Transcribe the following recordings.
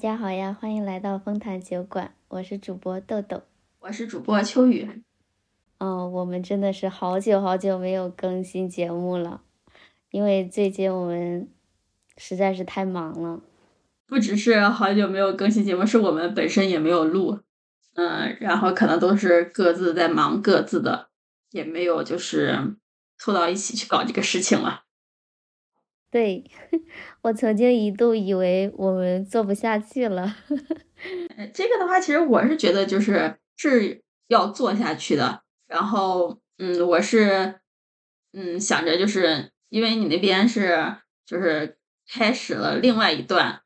家好呀，欢迎来到丰谈酒馆，我是主播豆豆，我是主播秋雨。哦，我们真的是好久好久没有更新节目了，因为最近我们实在是太忙了。不只是好久没有更新节目，是我们本身也没有录，嗯，然后可能都是各自在忙各自的，也没有就是凑到一起去搞这个事情了。对，我曾经一度以为我们做不下去了。这个的话，其实我是觉得就是是要做下去的。然后，嗯，我是，嗯，想着就是因为你那边是就是开始了另外一段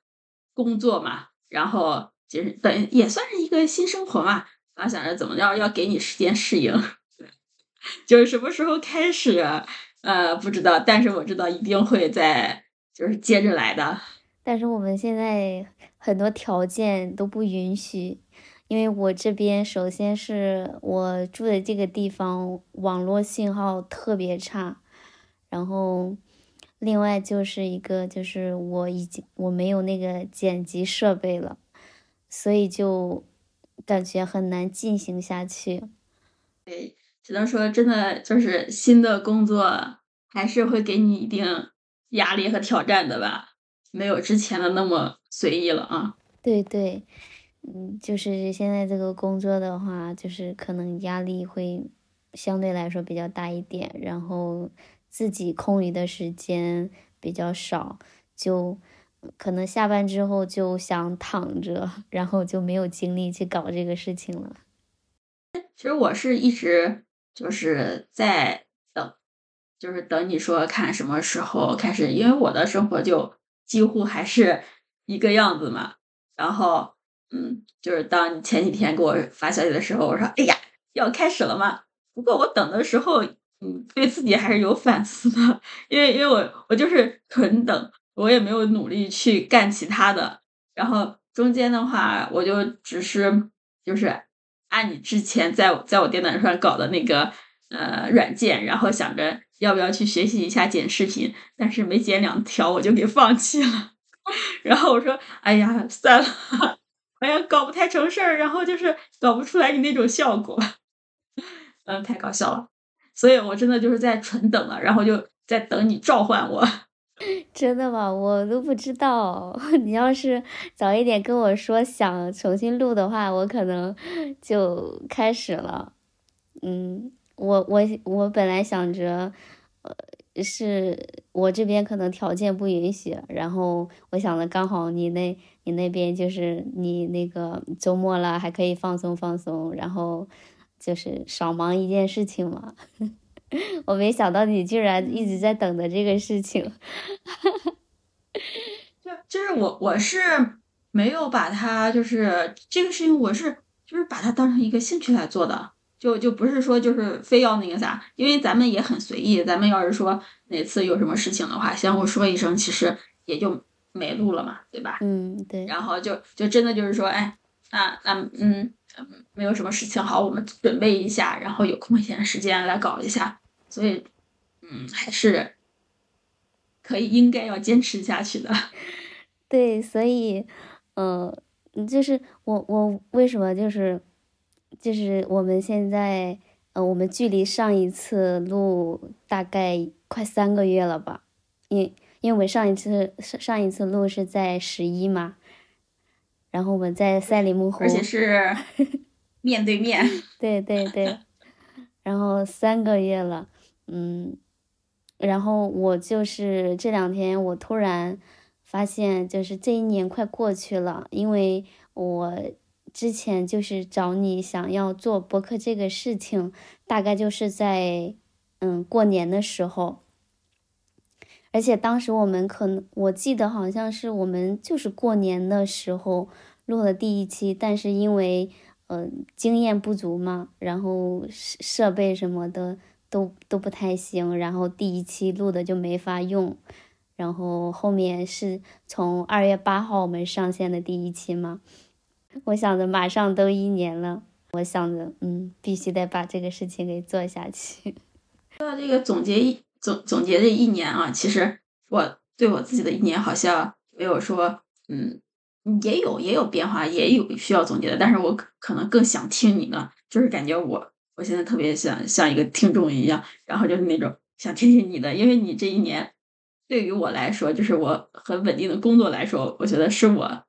工作嘛，然后就是等也算是一个新生活嘛。然后想着怎么着要给你时间适应，就是什么时候开始。呃，不知道，但是我知道一定会在，就是接着来的。但是我们现在很多条件都不允许，因为我这边首先是我住的这个地方网络信号特别差，然后另外就是一个就是我已经我没有那个剪辑设备了，所以就感觉很难进行下去。对。只能说，真的就是新的工作还是会给你一定压力和挑战的吧，没有之前的那么随意了啊。对对，嗯，就是现在这个工作的话，就是可能压力会相对来说比较大一点，然后自己空余的时间比较少，就可能下班之后就想躺着，然后就没有精力去搞这个事情了。其实我是一直。就是在等，就是等你说看什么时候开始，因为我的生活就几乎还是一个样子嘛。然后，嗯，就是当你前几天给我发消息的时候，我说：“哎呀，要开始了吗？”不过我等的时候，嗯，对自己还是有反思的，因为因为我我就是纯等，我也没有努力去干其他的。然后中间的话，我就只是就是。按你之前在在我电脑上搞的那个呃软件，然后想着要不要去学习一下剪视频，但是没剪两条我就给放弃了。然后我说：“哎呀，算了，好像搞不太成事儿，然后就是搞不出来你那种效果。”嗯，太搞笑了。所以我真的就是在纯等了，然后就在等你召唤我。真的吗？我都不知道。你要是早一点跟我说想重新录的话，我可能就开始了。嗯，我我我本来想着，呃，是我这边可能条件不允许，然后我想的刚好你那你那边就是你那个周末了，还可以放松放松，然后就是少忙一件事情嘛。我没想到你居然一直在等着这个事情，就就是我我是没有把它就是这个事情我是就是把它当成一个兴趣来做的，就就不是说就是非要那个啥，因为咱们也很随意，咱们要是说哪次有什么事情的话，相互说一声，其实也就没录了嘛，对吧？嗯，对。然后就就真的就是说，哎，那那嗯，没有什么事情，好，我们准备一下，然后有空闲时间来搞一下。所以，嗯，还是可以应该要坚持下去的。对，所以，呃，就是我我为什么就是就是我们现在，呃，我们距离上一次录大概快三个月了吧？因因为我们上一次上上一次录是在十一嘛，然后我们在赛里木湖，而且是 面对面。对对对，然后三个月了。嗯，然后我就是这两天，我突然发现，就是这一年快过去了，因为我之前就是找你想要做博客这个事情，大概就是在嗯过年的时候，而且当时我们可能我记得好像是我们就是过年的时候录了第一期，但是因为呃经验不足嘛，然后设设备什么的。都都不太行，然后第一期录的就没法用，然后后面是从二月八号我们上线的第一期嘛，我想着马上都一年了，我想着嗯，必须得把这个事情给做下去。说到这个总结一总总结这一年啊，其实我对我自己的一年好像没有说嗯也有也有变化，也有需要总结的，但是我可能更想听你的，就是感觉我我现在特别想像一个听众一样，然后就是那种想听听你的，因为你这一年对于我来说，就是我很稳定的工作来说，我觉得是我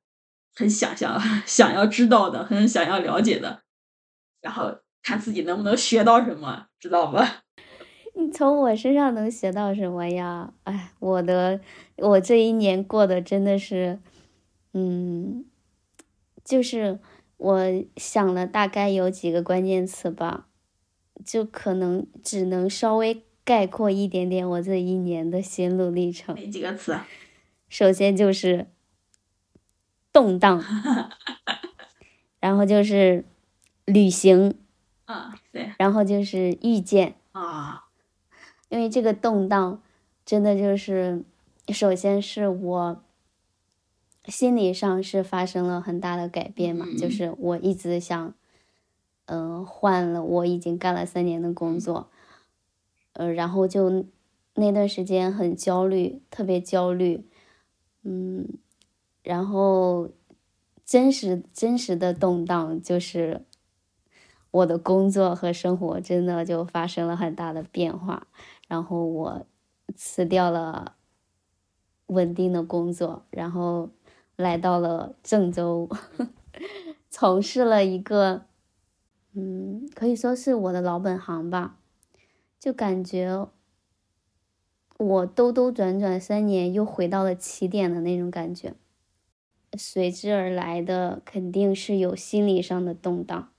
很想象 想要知道的，很想要了解的，然后看自己能不能学到什么，知道吧？你从我身上能学到什么呀？哎，我的，我这一年过得真的是，嗯，就是我想了大概有几个关键词吧，就可能只能稍微概括一点点我这一年的心路历程。哪几个词？首先就是动荡，然后就是旅行，啊，对，然后就是遇见啊。因为这个动荡，真的就是，首先是我心理上是发生了很大的改变嘛，就是我一直想，嗯，换了我已经干了三年的工作，呃，然后就那段时间很焦虑，特别焦虑，嗯，然后真实真实的动荡就是我的工作和生活真的就发生了很大的变化。然后我辞掉了稳定的工作，然后来到了郑州，从事了一个，嗯，可以说是我的老本行吧。就感觉我兜兜转转三年，又回到了起点的那种感觉。随之而来的肯定是有心理上的动荡，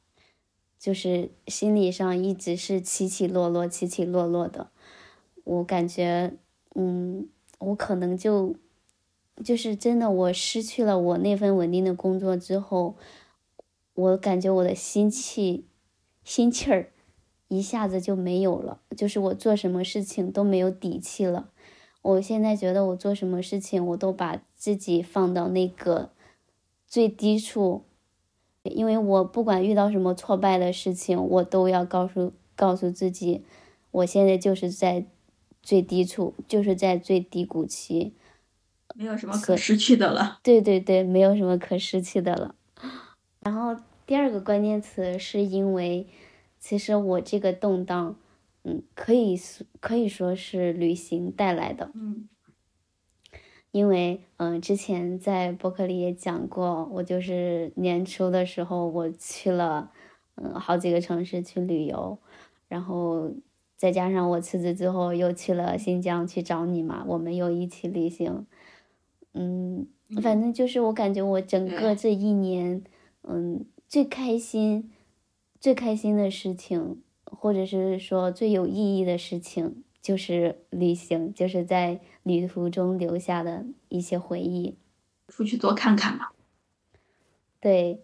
就是心理上一直是起起落落、起起落落的。我感觉，嗯，我可能就，就是真的，我失去了我那份稳定的工作之后，我感觉我的心气，心气儿，一下子就没有了，就是我做什么事情都没有底气了。我现在觉得我做什么事情，我都把自己放到那个最低处，因为我不管遇到什么挫败的事情，我都要告诉告诉自己，我现在就是在。最低处就是在最低谷期，没有什么可失去的了。对对对，没有什么可失去的了。然后第二个关键词是因为，其实我这个动荡，嗯，可以可以说是旅行带来的。嗯，因为嗯，之前在博客里也讲过，我就是年初的时候我去了嗯好几个城市去旅游，然后。再加上我辞职之后又去了新疆去找你嘛，我们又一起旅行，嗯，反正就是我感觉我整个这一年，嗯，最开心、最开心的事情，或者是说最有意义的事情，就是旅行，就是在旅途中留下的一些回忆。出去多看看嘛。对，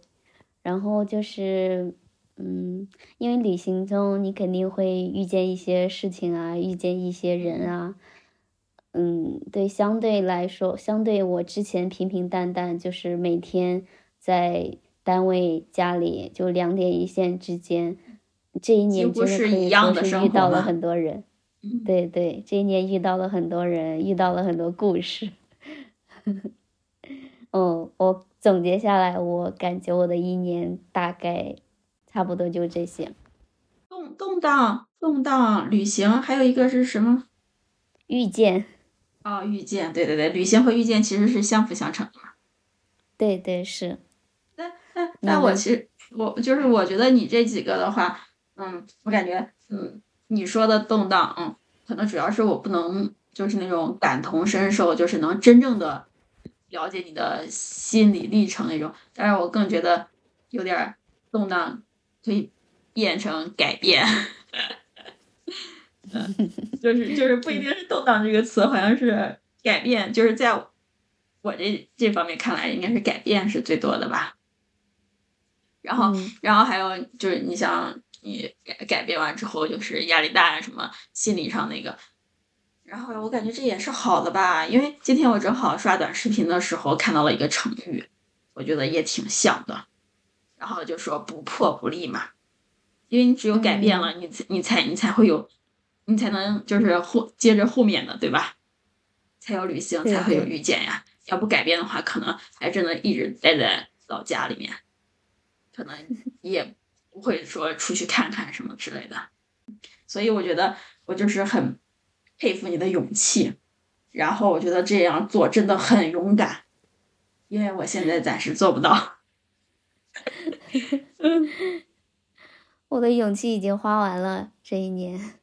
然后就是。嗯，因为旅行中你肯定会遇见一些事情啊，遇见一些人啊。嗯，对，相对来说，相对我之前平平淡淡，就是每天在单位、家里就两点一线之间，这一年真的可以说是遇到了很多人。对对，这一年遇到了很多人，遇到了很多故事。嗯，我总结下来，我感觉我的一年大概。差不多就这些，动动荡动荡旅行，还有一个是什么？遇见。哦，遇见，对对对，旅行和遇见其实是相辅相成的嘛。对对是。那那那我其实我就是我觉得你这几个的话，嗯，我感觉嗯你说的动荡，嗯，可能主要是我不能就是那种感同身受，就是能真正的了解你的心理历程那种，但是我更觉得有点动荡。可以变成改变，嗯就是就是不一定是动荡这个词，好像是改变，就是在我这这方面看来，应该是改变是最多的吧。然后，然后还有就是你想你改改变完之后，就是压力大啊，什么心理上那个。然后我感觉这也是好的吧，因为今天我正好刷短视频的时候看到了一个成语，我觉得也挺像的。然后就说不破不立嘛，因为你只有改变了，你才你才你才会有，你才能就是后接着后面的对吧？才有旅行，才会有遇见呀。要不改变的话，可能还真的一直待在老家里面，可能也不会说出去看看什么之类的。所以我觉得我就是很佩服你的勇气，然后我觉得这样做真的很勇敢，因为我现在暂时做不到。我的勇气已经花完了这一年，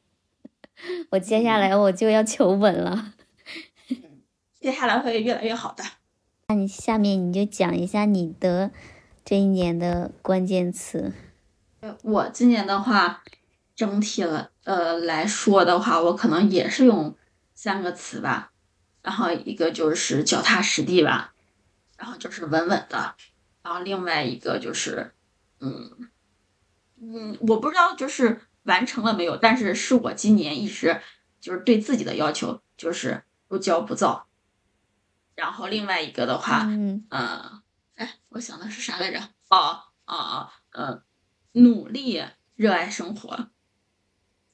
我接下来我就要求稳了。接下来会越来越好的。那你下面你就讲一下你的这一年的关键词。我今年的话，整体了呃来说的话，我可能也是用三个词吧。然后一个就是脚踏实地吧，然后就是稳稳的。然后另外一个就是，嗯嗯，我不知道就是完成了没有，但是是我今年一直就是对自己的要求，就是不骄不躁。然后另外一个的话，嗯，哎，我想的是啥来着？哦哦哦，呃，努力热爱生活，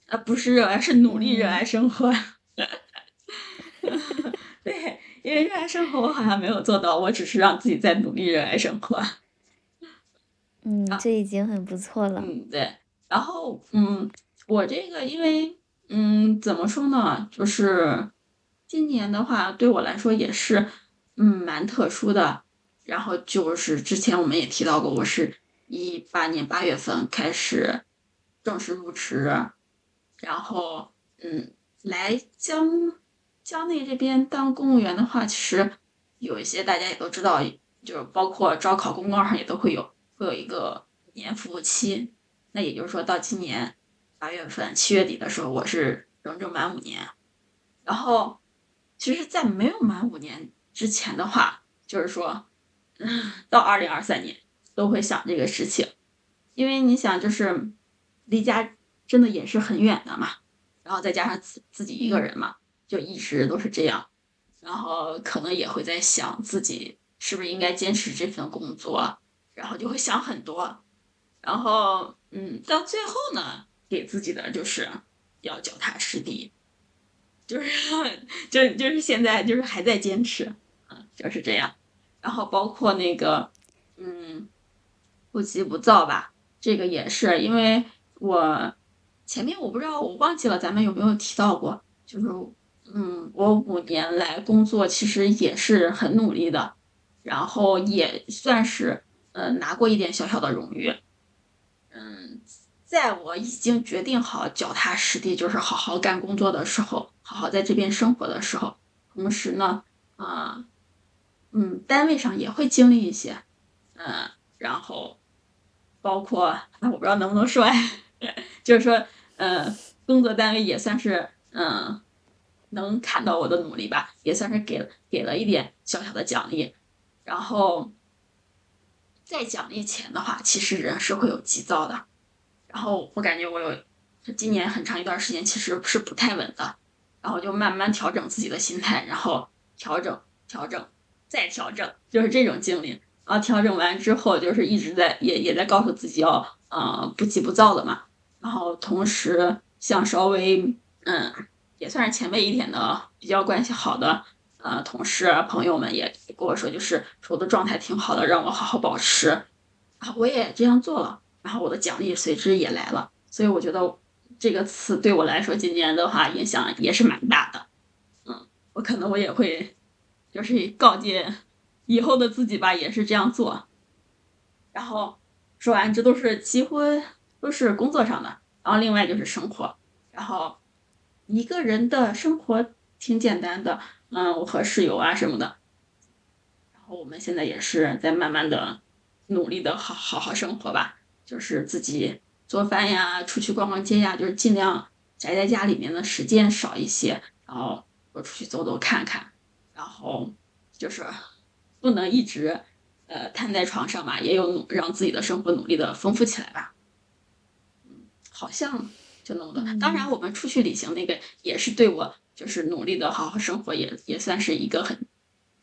啊，不是热爱，是努力热爱生活。对。因为热爱生活，我好像没有做到，我只是让自己在努力热爱生活。嗯，这已经很不错了。嗯，对。然后，嗯，我这个因为，嗯，怎么说呢？就是今年的话，对我来说也是，嗯，蛮特殊的。然后就是之前我们也提到过，我是一八年八月份开始正式入职，然后，嗯，来江。江内这边当公务员的话，其实有一些大家也都知道，就是包括招考公告上也都会有，会有一个年服务期。那也就是说到今年八月份、七月底的时候，我是整整满五年。然后，其实，在没有满五年之前的话，就是说，到二零二三年都会想这个事情，因为你想，就是离家真的也是很远的嘛，然后再加上自自己一个人嘛。就一直都是这样，然后可能也会在想自己是不是应该坚持这份工作，然后就会想很多，然后嗯，到最后呢，给自己的就是要脚踏实地，就是 就就是现在就是还在坚持，嗯，就是这样，然后包括那个嗯，不急不躁吧，这个也是因为我前面我不知道我忘记了咱们有没有提到过，就是。嗯，我五年来工作其实也是很努力的，然后也算是呃拿过一点小小的荣誉。嗯，在我已经决定好脚踏实地，就是好好干工作的时候，好好在这边生活的时候，同时呢，啊，嗯，单位上也会经历一些，嗯，然后包括我不知道能不能说，就是说，嗯，工作单位也算是嗯。能看到我的努力吧，也算是给给了一点小小的奖励。然后，在奖励前的话，其实人是会有急躁的。然后我感觉我有今年很长一段时间其实是不太稳的，然后就慢慢调整自己的心态，然后调整调整再调整，就是这种经历。然后调整完之后，就是一直在也也在告诉自己要呃不急不躁的嘛。然后同时像稍微嗯。也算是前辈一点的，比较关系好的，呃，同事朋友们也跟我说，就是说我的状态挺好的，让我好好保持，啊，我也这样做了，然后我的奖励随之也来了，所以我觉得这个词对我来说今年的话影响也是蛮大的，嗯，我可能我也会，就是告诫以后的自己吧，也是这样做，然后说完这都是几乎都是工作上的，然后另外就是生活，然后。一个人的生活挺简单的，嗯，我和室友啊什么的，然后我们现在也是在慢慢的努力的好好好生活吧，就是自己做饭呀，出去逛逛街呀，就是尽量宅在家里面的时间少一些，然后多出去走走看看，然后就是不能一直呃瘫在床上吧，也有努让自己的生活努力的丰富起来吧，嗯，好像。就那么多。当然，我们出去旅行那个也是对我，就是努力的好好生活，也也算是一个很，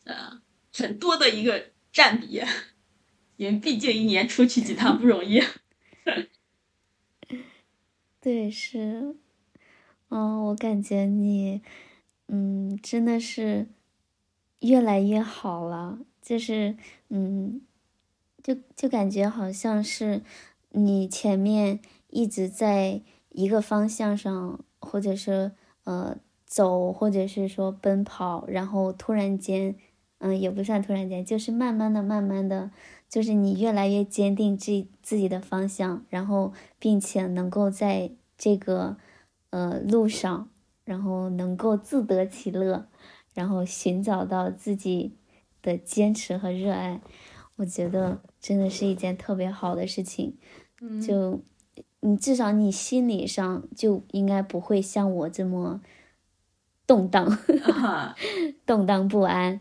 呃，很多的一个占比。因为毕竟一年出去几趟不容易。对，是，嗯，我感觉你，嗯，真的是越来越好了，就是嗯，就就感觉好像是你前面一直在一个方向上，或者是呃走，或者是说奔跑，然后突然间，嗯，也不算突然间，就是慢慢的、慢慢的，就是你越来越坚定自自己的方向，然后并且能够在这个呃路上。然后能够自得其乐，然后寻找到自己的坚持和热爱，我觉得真的是一件特别好的事情。就你至少你心理上就应该不会像我这么动荡，动荡不安。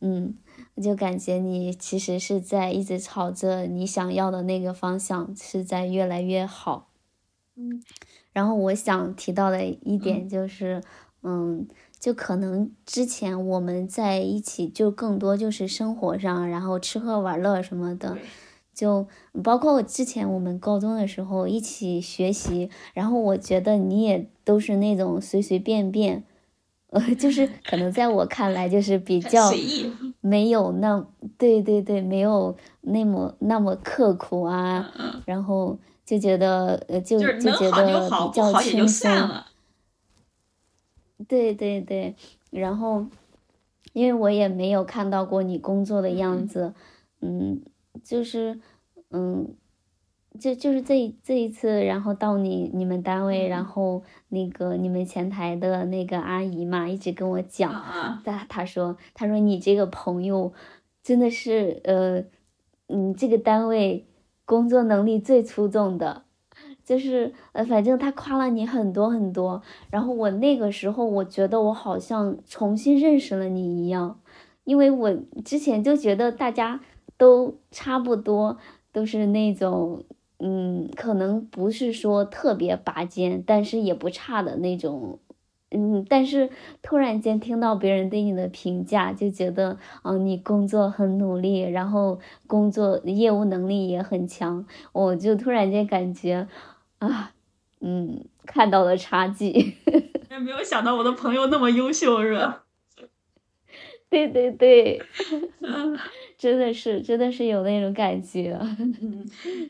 嗯，我就感觉你其实是在一直朝着你想要的那个方向，是在越来越好。嗯。然后我想提到的一点就是，嗯，就可能之前我们在一起就更多就是生活上，然后吃喝玩乐什么的，就包括之前我们高中的时候一起学习，然后我觉得你也都是那种随随便便，呃，就 是可能在我看来就是比较 没有那对对对，没有那么那么刻苦啊，然后。就觉得呃，就就觉得比较轻松。对对对，然后，因为我也没有看到过你工作的样子，嗯，就是，嗯，就就是这这一次，然后到你你们单位，然后那个你们前台的那个阿姨嘛，一直跟我讲，他他说她说你这个朋友真的是呃，嗯，这个单位。工作能力最出众的，就是呃，反正他夸了你很多很多。然后我那个时候，我觉得我好像重新认识了你一样，因为我之前就觉得大家都差不多，都是那种嗯，可能不是说特别拔尖，但是也不差的那种。嗯，但是突然间听到别人对你的评价，就觉得，嗯，你工作很努力，然后工作业务能力也很强，我就突然间感觉，啊，嗯，看到了差距。也没有想到我的朋友那么优秀，是吧？对对对，真的是，真的是有那种感觉。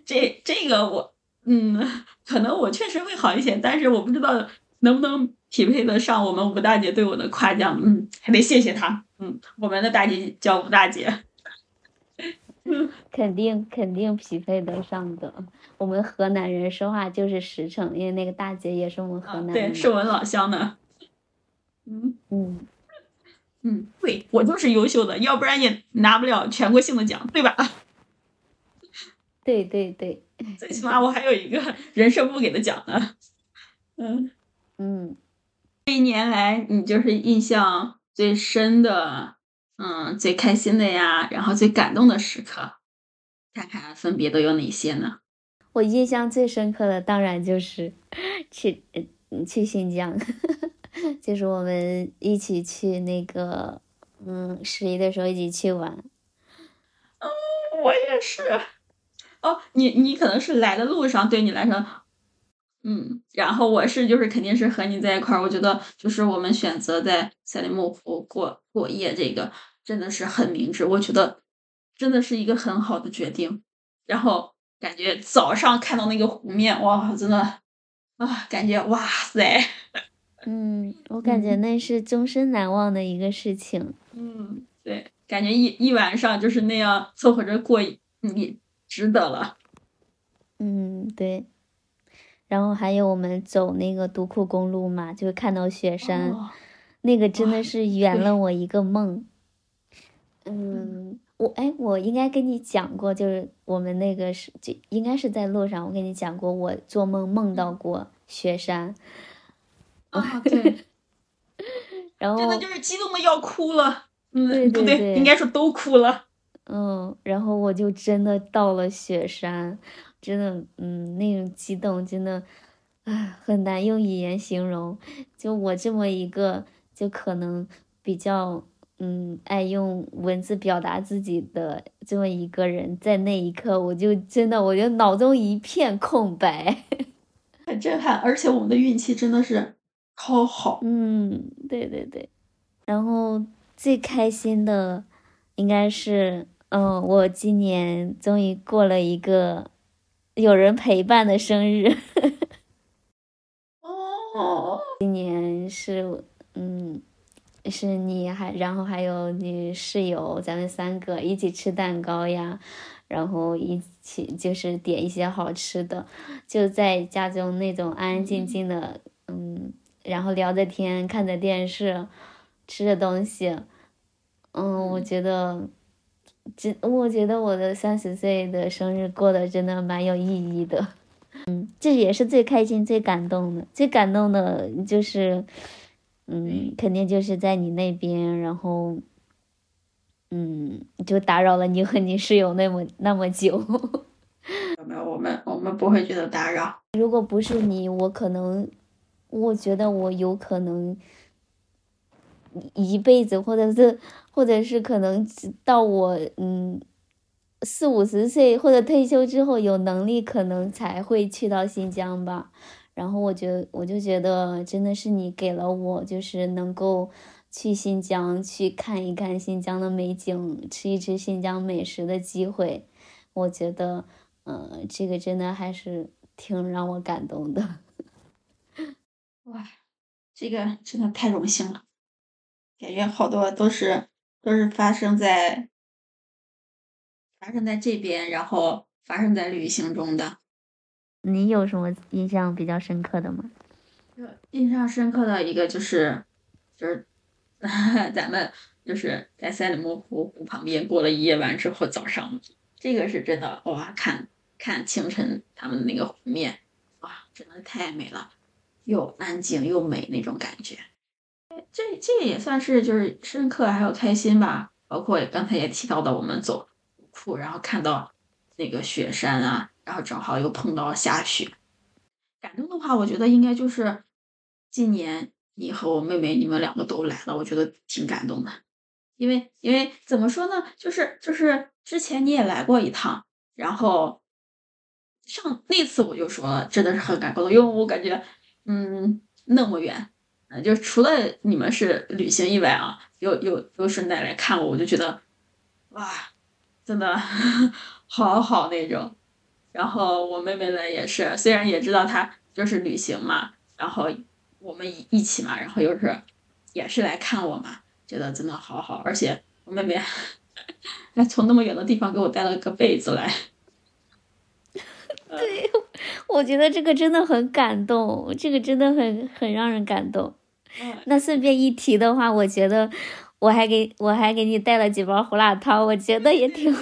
这这个我，嗯，可能我确实会好一些，但是我不知道能不能。匹配得上我们吴大姐对我的夸奖，嗯，还得谢谢她，嗯，我们的大姐叫吴大姐，肯定肯定匹配得上的。我们河南人说话就是实诚，因为那个大姐也是我们河南人，对，是我们老乡的。嗯嗯嗯，对我就是优秀的，要不然也拿不了全国性的奖，对吧？对对对，最起码我还有一个人社部给的奖呢。嗯嗯。这一年来，你就是印象最深的，嗯，最开心的呀，然后最感动的时刻，看看分别都有哪些呢？我印象最深刻的当然就是去去新疆，就是我们一起去那个，嗯，十一的时候一起去玩。嗯，我也是。哦，你你可能是来的路上，对你来说。嗯，然后我是就是肯定是和你在一块儿，我觉得就是我们选择在赛里木湖过过夜，这个真的是很明智，我觉得真的是一个很好的决定。然后感觉早上看到那个湖面，哇，真的啊，感觉哇塞，嗯，我感觉那是终身难忘的一个事情。嗯，对，感觉一一晚上就是那样凑合着过，你值得了。嗯，对。然后还有我们走那个独库公路嘛，就是看到雪山，那个真的是圆了我一个梦。嗯，我哎，我应该跟你讲过，就是我们那个是就应该是在路上，我跟你讲过，我做梦梦到过雪山。啊，对。然后真的就是激动的要哭了，嗯，不对，应该说都哭了。嗯，然后我就真的到了雪山。真的，嗯，那种激动真的，啊，很难用语言形容。就我这么一个，就可能比较，嗯，爱用文字表达自己的这么一个人，在那一刻，我就真的，我就脑中一片空白，很震撼。而且我们的运气真的是超好。嗯，对对对。然后，最开心的应该是，嗯，我今年终于过了一个有人陪伴的生日。哦，今年是，嗯，是你还，然后还有你室友，咱们三个一起吃蛋糕呀，然后一起就是点一些好吃的，就在家中那种安安静静的，嗯，然后聊着天，看着电视，吃着东西，嗯，我觉得，真，我觉得我的三十岁的生日过得真的蛮有意义的。嗯，这也是最开心、最感动的。最感动的就是，嗯，肯定就是在你那边，然后，嗯，就打扰了你和你室友那么那么久。没有，我们我们不会觉得打扰。如果不是你，我可能，我觉得我有可能一辈子，或者是，或者是可能到我，嗯。四五十岁或者退休之后有能力，可能才会去到新疆吧。然后我觉我就觉得真的是你给了我，就是能够去新疆去看一看新疆的美景，吃一吃新疆美食的机会。我觉得，嗯，这个真的还是挺让我感动的。哇，这个真的太荣幸了，感觉好多都是都是发生在。发生在这边，然后发生在旅行中的。你有什么印象比较深刻的吗？印象深刻的一个就是，就是 咱们就是在赛里木湖湖旁边过了一夜晚之后，早上这个是真的哇，看看清晨他们那个湖面，哇，真的太美了，又安静又美那种感觉。这这也算是就是深刻还有开心吧，包括刚才也提到的，我们走。然后看到那个雪山啊，然后正好又碰到下雪，感动的话，我觉得应该就是今年你和我妹妹你们两个都来了，我觉得挺感动的。因为因为怎么说呢，就是就是之前你也来过一趟，然后上那次我就说了，真的是很感动，因为我感觉嗯那么远，嗯就除了你们是旅行以外啊，又又又顺带来看我，我就觉得哇。真的 好好那种，然后我妹妹呢也是，虽然也知道她就是旅行嘛，然后我们一一起嘛，然后又是也是来看我嘛，觉得真的好好，而且我妹妹 还从那么远的地方给我带了个被子来。对，我觉得这个真的很感动，这个真的很很让人感动。那顺便一提的话，我觉得。我还给我还给你带了几包胡辣汤，我觉得也挺。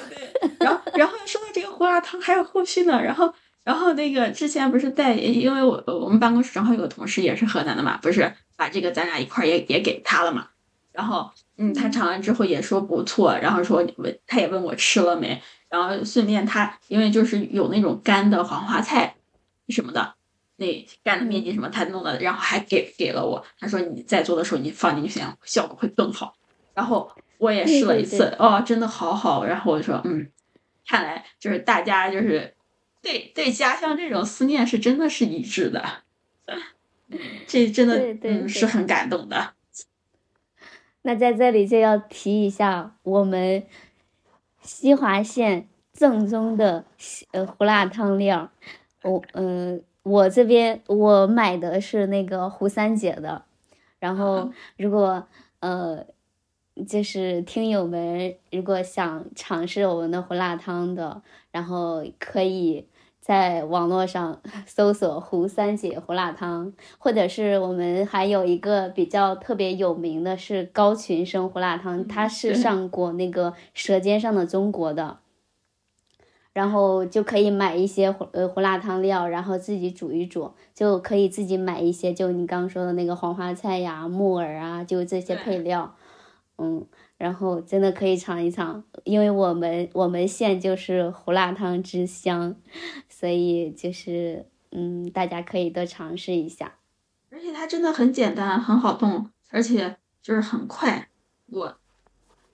然后，然后说到这个胡辣汤还有后续呢。然后，然后那个之前不是带，因为我我们办公室正好有个同事也是河南的嘛，不是把这个咱俩一块也也给他了嘛。然后，嗯，他尝完之后也说不错，然后说问他也问我吃了没，然后顺便他因为就是有那种干的黄花菜什么的，那干的面筋什么他弄的，然后还给给了我，他说你在做的时候你放进去，效果会更好。然后我也试了一次，哦，真的好好。然后我就说，嗯，看来就是大家就是对对家乡这种思念是真的是一致的，这真的嗯是很感动的。那在这里就要提一下我们西华县正宗的呃胡辣汤料，我嗯我这边我买的是那个胡三姐的，然后如果呃。就是听友们，如果想尝试我们的胡辣汤的，然后可以在网络上 搜索“胡三姐胡辣汤”，或者是我们还有一个比较特别有名的是高群生胡辣汤，他是上过那个《舌尖上的中国》的，然后就可以买一些胡呃胡辣汤料，然后自己煮一煮，就可以自己买一些，就你刚刚说的那个黄花菜呀、木耳啊，就这些配料。嗯，然后真的可以尝一尝，因为我们我们县就是胡辣汤之乡，所以就是嗯，大家可以多尝试一下。而且它真的很简单，很好动，而且就是很快。我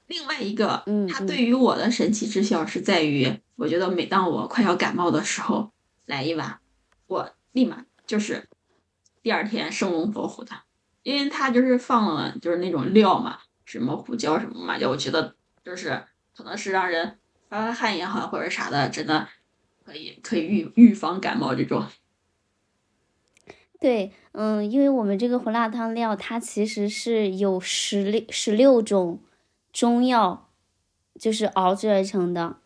另外一个，嗯它对于我的神奇之效是在于，我觉得每当我快要感冒的时候来一碗，我立马就是第二天生龙活虎的，因为它就是放了就是那种料嘛。什么胡椒什么麻椒，我觉得就是可能是让人发发汗也好，或者啥的，真的可以可以预预防感冒这种。对，嗯，因为我们这个胡辣汤料，它其实是有十六十六种中药，就是熬制而成的，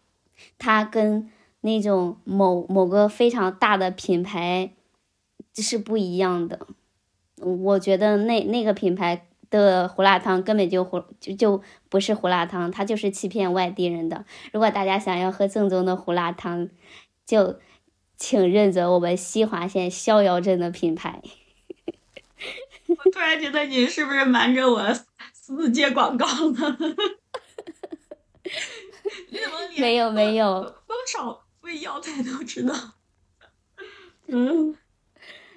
它跟那种某某个非常大的品牌是不一样的。我觉得那那个品牌的胡辣汤根本就胡就就不是胡辣汤，它就是欺骗外地人的。如果大家想要喝正宗的胡辣汤，就。请认准我们西华县逍遥镇的品牌。我突然觉得你是不是瞒着我私自接广告呢？没有没有，多少味药材都知道。嗯，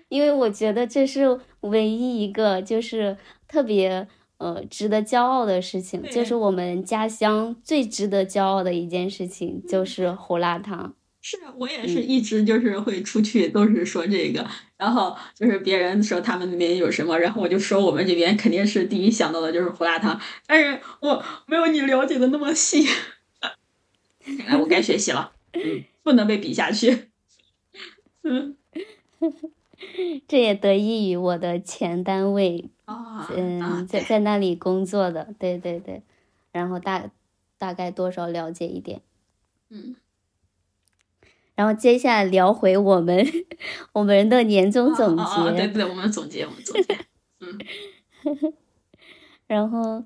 因为我觉得这是唯一一个就是特别呃值得骄傲的事情，就是我们家乡最值得骄傲的一件事情，就是胡辣汤。是我也是一直就是会出去都是说这个，然后就是别人说他们那边有什么，然后我就说我们这边肯定是第一想到的就是胡辣汤，但是我没有你了解的那么细，哎，我该学习了，嗯，不能被比下去，嗯，这也得益于我的前单位嗯，在在那里工作的，对对对，然后大大概多少了解一点，嗯。然后接下来聊回我们 我们的年终总结，对对，我们总结，我们总结，嗯，然后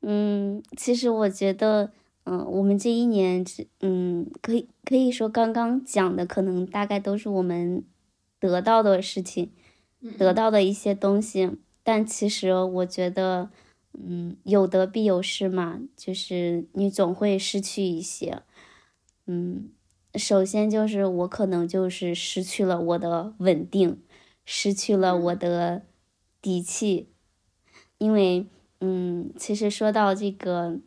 嗯，其实我觉得，嗯，我们这一年，嗯，可以可以说刚刚讲的，可能大概都是我们得到的事情，得到的一些东西，但其实我觉得，嗯，有得必有失嘛，就是你总会失去一些，嗯。首先就是我可能就是失去了我的稳定，失去了我的底气，因为嗯，其实说到这个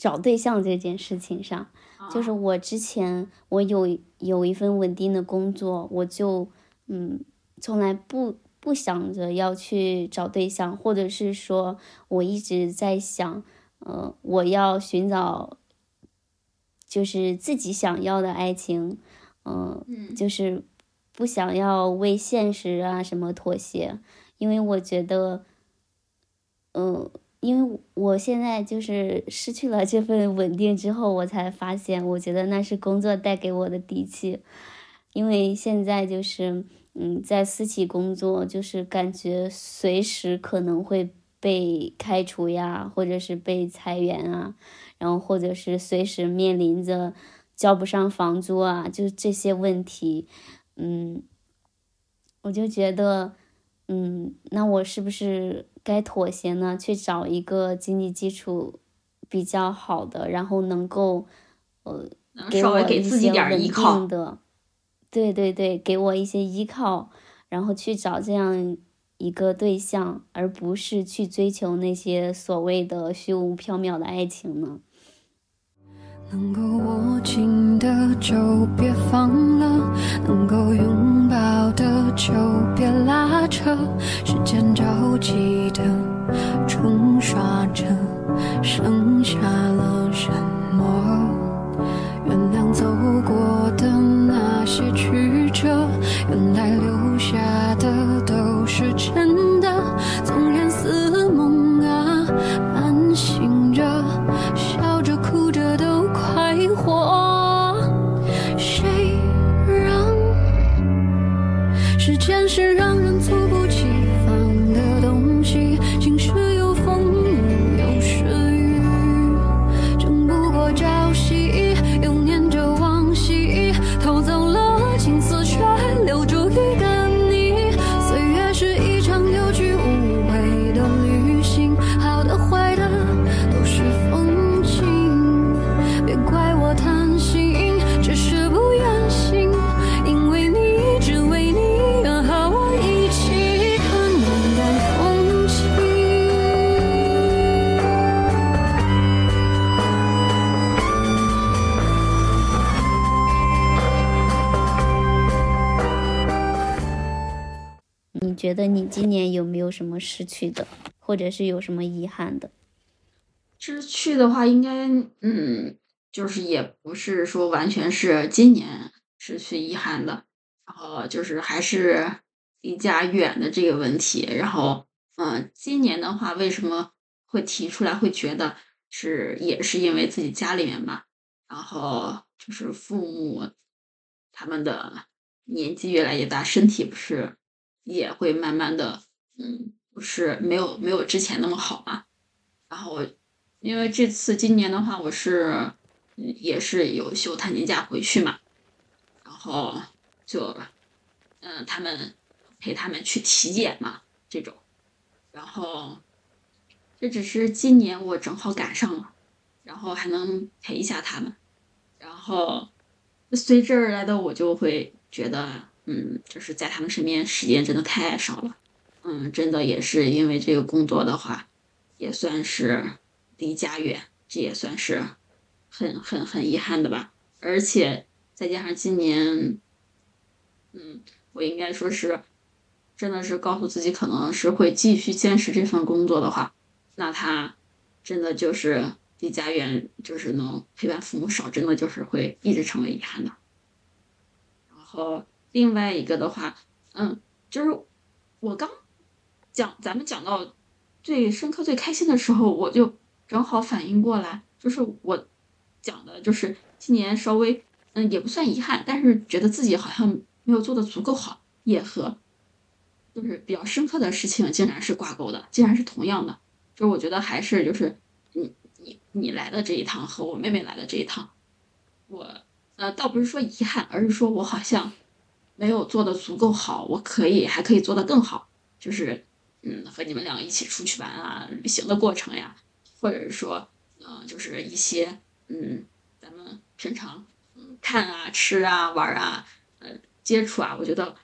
找对象这件事情上，就是我之前我有有一份稳定的工作，我就嗯从来不不想着要去找对象，或者是说我一直在想，呃，我要寻找。就是自己想要的爱情，嗯，就是不想要为现实啊什么妥协，因为我觉得，嗯，因为我现在就是失去了这份稳定之后，我才发现，我觉得那是工作带给我的底气，因为现在就是，嗯，在私企工作，就是感觉随时可能会被开除呀，或者是被裁员啊。然后，或者是随时面临着交不上房租啊，就这些问题，嗯，我就觉得，嗯，那我是不是该妥协呢？去找一个经济基础比较好的，然后能够，呃，给我一些稳定的，对对对，给我一些依靠，然后去找这样。一个对象，而不是去追求那些所谓的虚无缥缈的爱情呢？能够握紧的就别放了，能够拥抱的就别拉扯，时间着急的冲刷着，剩下了什么？原谅走过的那些曲折，原来留下的觉得你今年有没有什么失去的，或者是有什么遗憾的？失去的话，应该嗯，就是也不是说完全是今年失去遗憾的，然后就是还是离家远的这个问题。然后嗯，今年的话，为什么会提出来？会觉得是也是因为自己家里面吧，然后就是父母他们的年纪越来越大，身体不是也会慢慢的嗯，不是没有没有之前那么好嘛。然后。因为这次今年的话，我是也是有休探年假回去嘛，然后就嗯，他们陪他们去体检嘛，这种，然后这只是今年我正好赶上了，然后还能陪一下他们，然后随之而来的我就会觉得，嗯，就是在他们身边时间真的太少了，嗯，真的也是因为这个工作的话，也算是。离家远，这也算是很很很遗憾的吧。而且再加上今年，嗯，我应该说是，真的是告诉自己，可能是会继续坚持这份工作的话，那他真的就是离家远，就是能陪伴父母少，真的就是会一直成为遗憾的。然后另外一个的话，嗯，就是我刚讲咱们讲到最深刻、最开心的时候，我就。正好反应过来，就是我讲的，就是今年稍微，嗯，也不算遗憾，但是觉得自己好像没有做的足够好，也和就是比较深刻的事情竟然是挂钩的，竟然是同样的，就是我觉得还是就是你你你来的这一趟和我妹妹来的这一趟，我呃倒不是说遗憾，而是说我好像没有做的足够好，我可以还可以做的更好，就是嗯和你们两个一起出去玩啊，旅行的过程呀。或者是说，嗯，就是一些，嗯，咱们平常，看啊、吃啊、玩啊，呃，接触啊，我觉得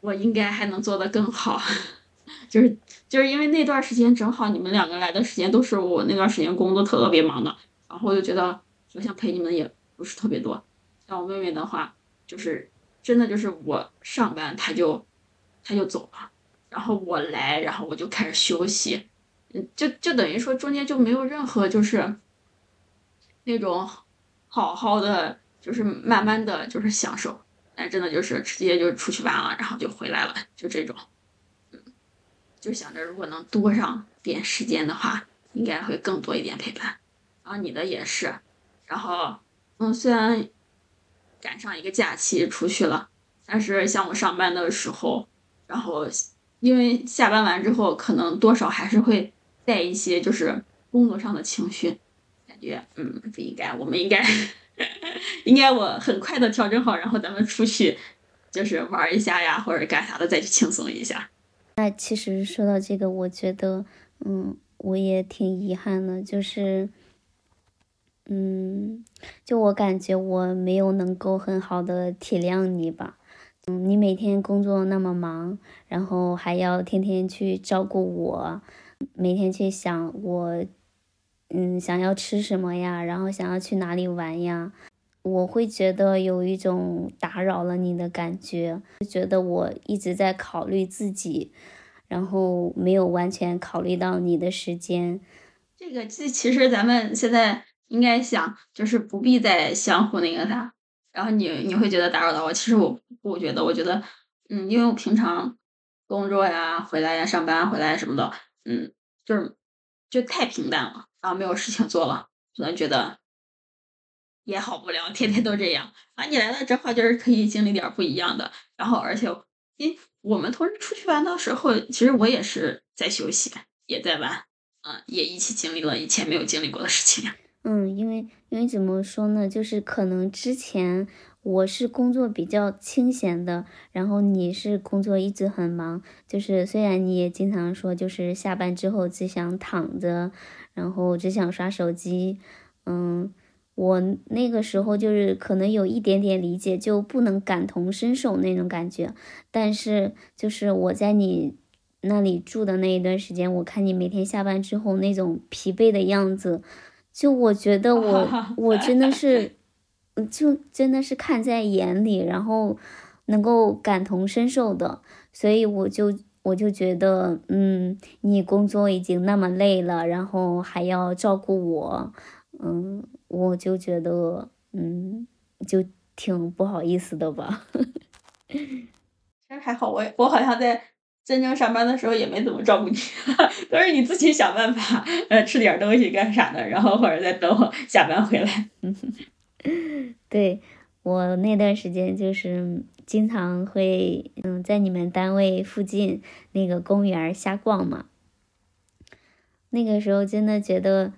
我应该还能做得更好。就是就是因为那段时间正好你们两个来的时间都是我那段时间工作特别忙的，然后我就觉得我想陪你们也不是特别多。像我妹妹的话，就是真的就是我上班，他就他就走了，然后我来，然后我就开始休息。就就等于说中间就没有任何就是那种好好的，就是慢慢的就是享受，但真的就是直接就出去玩了，然后就回来了，就这种，嗯，就想着如果能多上点时间的话，应该会更多一点陪伴。然后你的也是，然后嗯，虽然赶上一个假期出去了，但是像我上班的时候，然后因为下班完之后，可能多少还是会。带一些就是工作上的情绪，感觉嗯不应该，我们应该 应该我很快的调整好，然后咱们出去就是玩一下呀，或者干啥的再去轻松一下。那其实说到这个，我觉得嗯我也挺遗憾的，就是嗯就我感觉我没有能够很好的体谅你吧，嗯你每天工作那么忙，然后还要天天去照顾我。每天去想我，嗯，想要吃什么呀？然后想要去哪里玩呀？我会觉得有一种打扰了你的感觉，觉得我一直在考虑自己，然后没有完全考虑到你的时间。这个这其实咱们现在应该想，就是不必再相互那个啥。然后你你会觉得打扰到我，其实我不觉得，我觉得，嗯，因为我平常工作呀、回来呀、上班回来什么的。嗯，就是就太平淡了，然后没有事情做了，可能觉得也好无聊，天天都这样。啊，你来了正好就是可以经历点不一样的。然后而且，因我们同时出去玩的时候，其实我也是在休息，也在玩，嗯，也一起经历了以前没有经历过的事情。嗯，因为因为怎么说呢，就是可能之前。我是工作比较清闲的，然后你是工作一直很忙，就是虽然你也经常说，就是下班之后只想躺着，然后只想刷手机，嗯，我那个时候就是可能有一点点理解，就不能感同身受那种感觉，但是就是我在你那里住的那一段时间，我看你每天下班之后那种疲惫的样子，就我觉得 我我真的是。就真的是看在眼里，然后能够感同身受的，所以我就我就觉得，嗯，你工作已经那么累了，然后还要照顾我，嗯，我就觉得，嗯，就挺不好意思的吧。其实还好，我我好像在真正上班的时候也没怎么照顾你，都是你自己想办法，呃，吃点东西干啥的，然后或者再等我下班回来。对我那段时间就是经常会，嗯，在你们单位附近那个公园瞎逛嘛。那个时候真的觉得，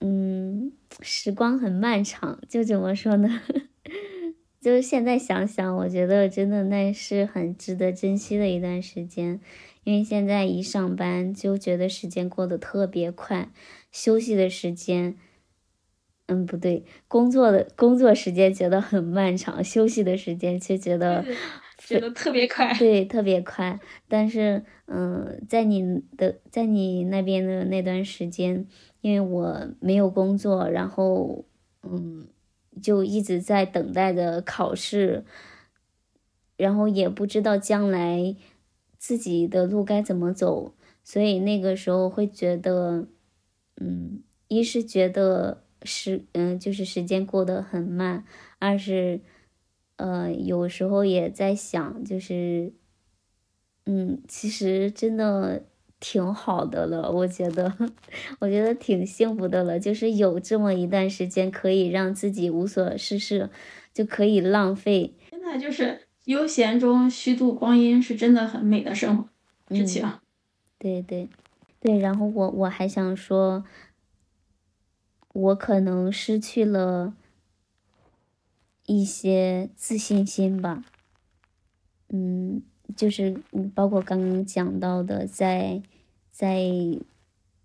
嗯，时光很漫长，就怎么说呢？就是现在想想，我觉得真的那是很值得珍惜的一段时间，因为现在一上班就觉得时间过得特别快，休息的时间，嗯，不对，工作的工作时间觉得很漫长，休息的时间却觉得觉得特别快，对，特别快。但是，嗯，在你的在你那边的那段时间，因为我没有工作，然后，嗯。就一直在等待着考试，然后也不知道将来自己的路该怎么走，所以那个时候会觉得，嗯，一是觉得时，嗯，就是时间过得很慢；二是，呃，有时候也在想，就是，嗯，其实真的。挺好的了，我觉得，我觉得挺幸福的了，就是有这么一段时间可以让自己无所事事，就可以浪费。真的就是悠闲中虚度光阴，是真的很美的生活事情。对对对，然后我我还想说，我可能失去了一些自信心吧，嗯。就是嗯，包括刚刚讲到的，在在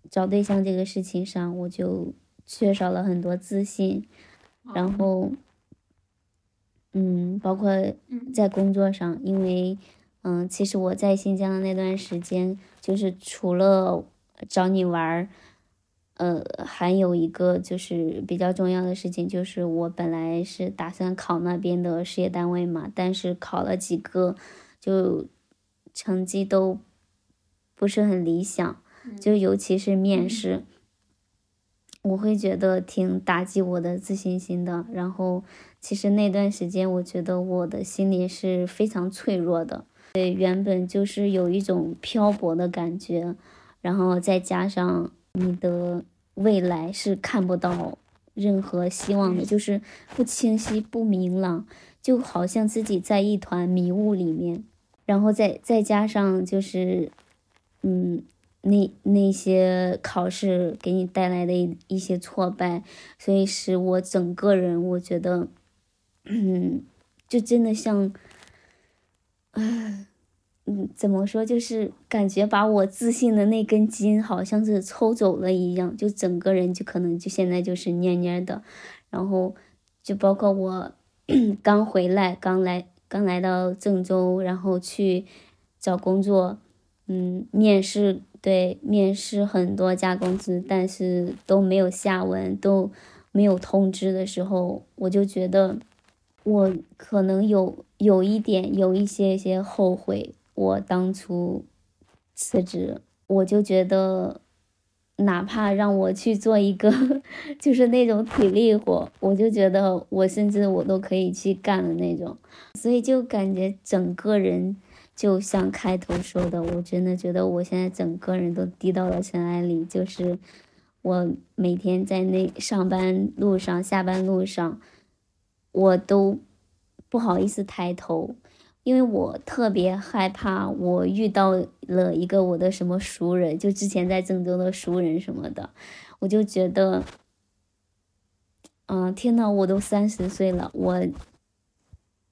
找对象这个事情上，我就缺少了很多自信。然后，嗯，包括在工作上，因为嗯，其实我在新疆的那段时间，就是除了找你玩儿，呃，还有一个就是比较重要的事情，就是我本来是打算考那边的事业单位嘛，但是考了几个。就成绩都不是很理想，就尤其是面试，我会觉得挺打击我的自信心的。然后，其实那段时间，我觉得我的心里是非常脆弱的。对，原本就是有一种漂泊的感觉，然后再加上你的未来是看不到任何希望的，就是不清晰、不明朗，就好像自己在一团迷雾里面。然后再再加上就是，嗯，那那些考试给你带来的一一些挫败，所以使我整个人我觉得，嗯，就真的像，唉，嗯，怎么说，就是感觉把我自信的那根筋好像是抽走了一样，就整个人就可能就现在就是蔫蔫的，然后就包括我 刚回来刚来。刚来到郑州，然后去找工作，嗯，面试，对，面试很多家公司，但是都没有下文，都没有通知的时候，我就觉得我可能有有一点，有一些些后悔，我当初辞职，我就觉得。哪怕让我去做一个，就是那种体力活，我就觉得我甚至我都可以去干的那种，所以就感觉整个人就像开头说的，我真的觉得我现在整个人都低到了尘埃里，就是我每天在那上班路上、下班路上，我都不好意思抬头。因为我特别害怕，我遇到了一个我的什么熟人，就之前在郑州的熟人什么的，我就觉得，嗯，天呐，我都三十岁了，我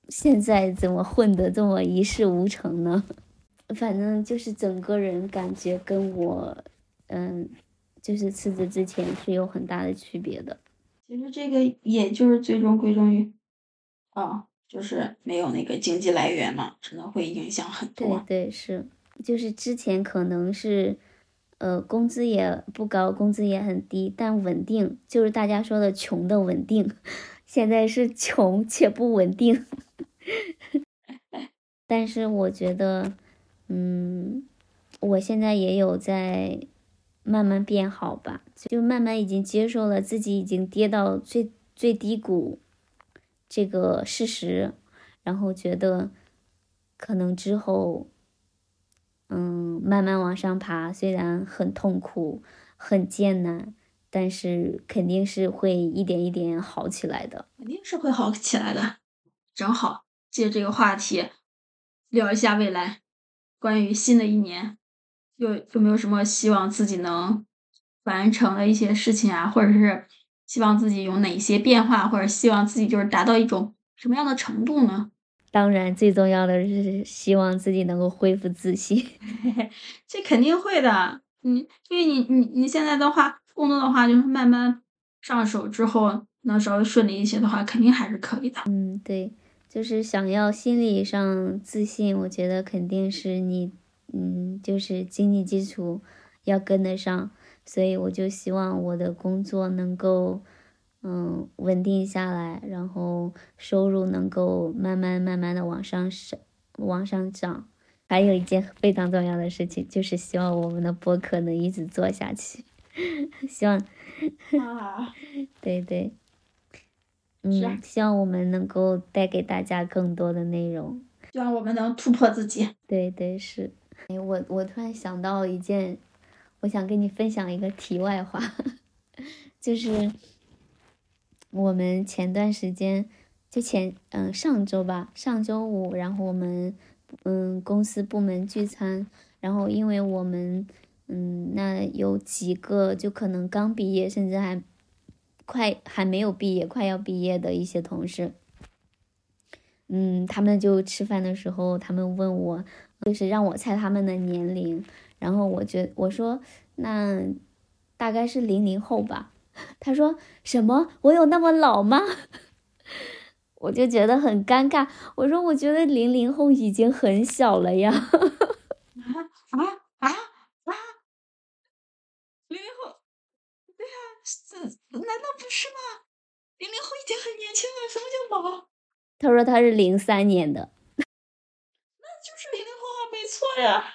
现在怎么混得这么一事无成呢？反正就是整个人感觉跟我，嗯，就是辞职之前是有很大的区别的。其实这个也就是最终归终于，啊。就是没有那个经济来源嘛，只能会影响很多。对对是，就是之前可能是，呃，工资也不高，工资也很低，但稳定，就是大家说的穷的稳定。现在是穷且不稳定。但是我觉得，嗯，我现在也有在慢慢变好吧，就慢慢已经接受了自己已经跌到最最低谷这个事实，然后觉得可能之后，嗯，慢慢往上爬，虽然很痛苦、很艰难，但是肯定是会一点一点好起来的。肯定是会好起来的。正好借这个话题聊一下未来，关于新的一年，有有没有什么希望自己能完成的一些事情啊，或者是希望自己有哪些变化，或者希望自己就是达到一种什么样的程度呢？当然，最重要的是希望自己能够恢复自信。这肯定会的，你，因为你你你现在的话，工作的话，就是慢慢上手之后，能稍微顺利一些的话，肯定还是可以的。嗯，对，就是想要心理上自信，我觉得肯定是你，嗯，就是经济基础要跟得上，所以我就希望我的工作能够。嗯，稳定下来，然后收入能够慢慢慢慢的往上升，往上涨。还有一件非常重要的事情，就是希望我们的播客能一直做下去。希望，啊，对 对，嗯，希望我们能够带给大家更多的内容。希望我们能突破自己。对对是。哎，我我突然想到一件，我想跟你分享一个题外话，就是我们前段时间，就前嗯上周吧，上周五，然后我们嗯公司部门聚餐，然后因为我们嗯那有几个就可能刚毕业，甚至还快还没有毕业，快要毕业的一些同事。嗯，他们就吃饭的时候，他们问我，就是让我猜他们的年龄，然后我觉我说那大概是零零后吧，他说什么？我有那么老吗？我就觉得很尴尬，我说我觉得零零后已经很小了呀。啊啊啊！零零后，对呀、这难道不是吗？零零后已经很年轻了，什么叫老？他说他是零三年的，那就是零零后啊，没错呀。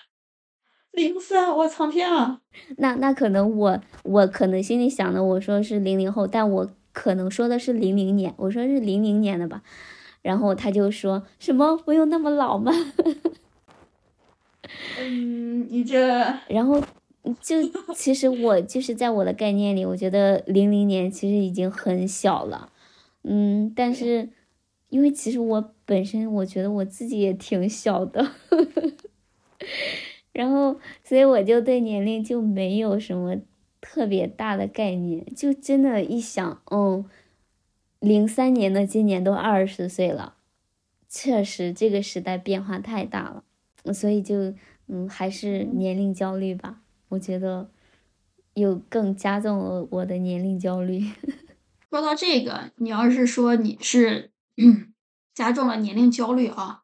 零三，我苍天啊！那那可能我我可能心里想的我说是零零后，但我可能说的是零零年，我说是零零年的吧，然后他就说什么我有那么老吗？嗯，你这 然后 就其实我就是在我的概念里，我觉得零零年其实已经很小了，嗯，但是因为其实我本身我觉得我自己也挺小的，然后所以我就对年龄就没有什么特别大的概念，就真的，一想，嗯，零三年的今年都二十岁了，确实这个时代变化太大了，所以就嗯还是年龄焦虑吧。我觉得又更加重了我的年龄焦虑。说到这个，你要是说你是嗯 加重了年龄焦虑啊，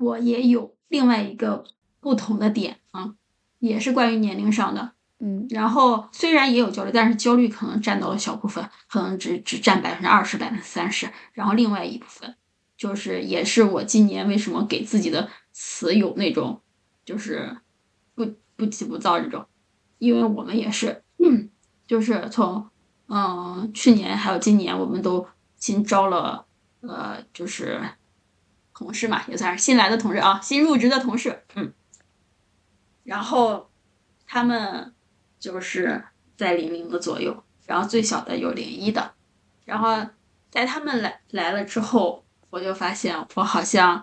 我也有另外一个不同的点啊，也是关于年龄上的。嗯然后虽然也有焦虑，但是焦虑可能占到了小部分，可能只只占百分之二十、百分之三十。然后另外一部分，就是也是我今年为什么给自己的词有那种就是不不急不躁这种，因为我们也是，嗯，就是从嗯去年还有今年，我们都新招了呃就是同事嘛，也算是新来的同事啊，新入职的同事，嗯，然后他们就是在零零的左右，然后最小的有零一的，然后在他们来来了之后，我就发现我好像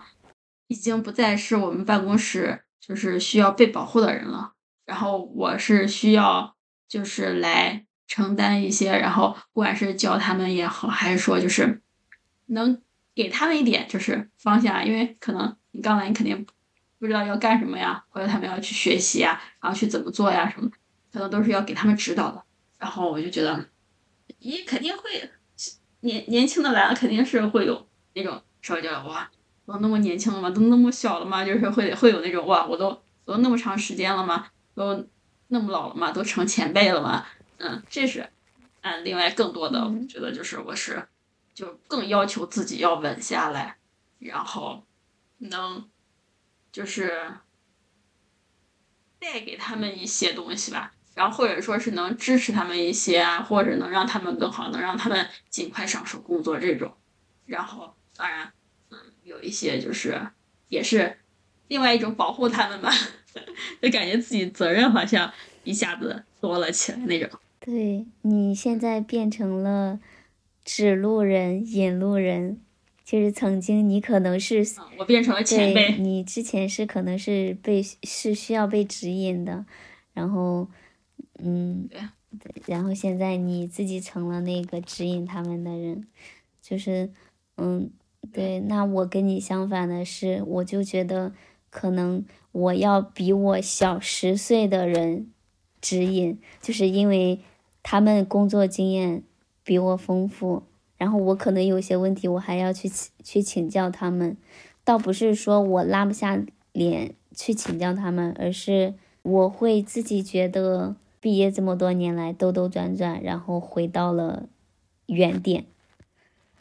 已经不再是我们办公室就是需要被保护的人了，然后我是需要就是来承担一些，然后不管是教他们也好，还是说就是能给他们一点就是方向，因为可能你刚来你肯定不知道要干什么呀，或者他们要去学习呀，然后去怎么做呀什么，可能都是要给他们指导的。然后我就觉得，咦，肯定会年年轻的来了，肯定是会有那种稍微觉得哇，都那么年轻了吗？都那么小了吗？就是会会有那种哇，我都都那么长时间了吗？都那么老了吗？都成前辈了吗？嗯，这是，嗯，另外更多的，我嗯觉得就是我是就更要求自己要稳下来，然后能就是带给他们一些东西吧，然后或者说是能支持他们一些啊，或者能让他们更好，能让他们尽快上手工作这种。然后当然，嗯，有一些就是也是另外一种保护他们吧，就感觉自己责任好像一下子多了起来那种。对你现在变成了指路人、引路人，就是曾经你可能是嗯我变成了前辈，你之前是可能是被是需要被指引的，然后嗯，对对然后现在你自己成了那个指引他们的人，就是嗯，对，那我跟你相反的是，我就觉得可能我要比我小十岁的人指引，就是因为他们工作经验比我丰富，然后我可能有些问题我还要去去请教他们，倒不是说我拉不下脸去请教他们，而是我会自己觉得毕业这么多年来兜兜转转，然后回到了原点，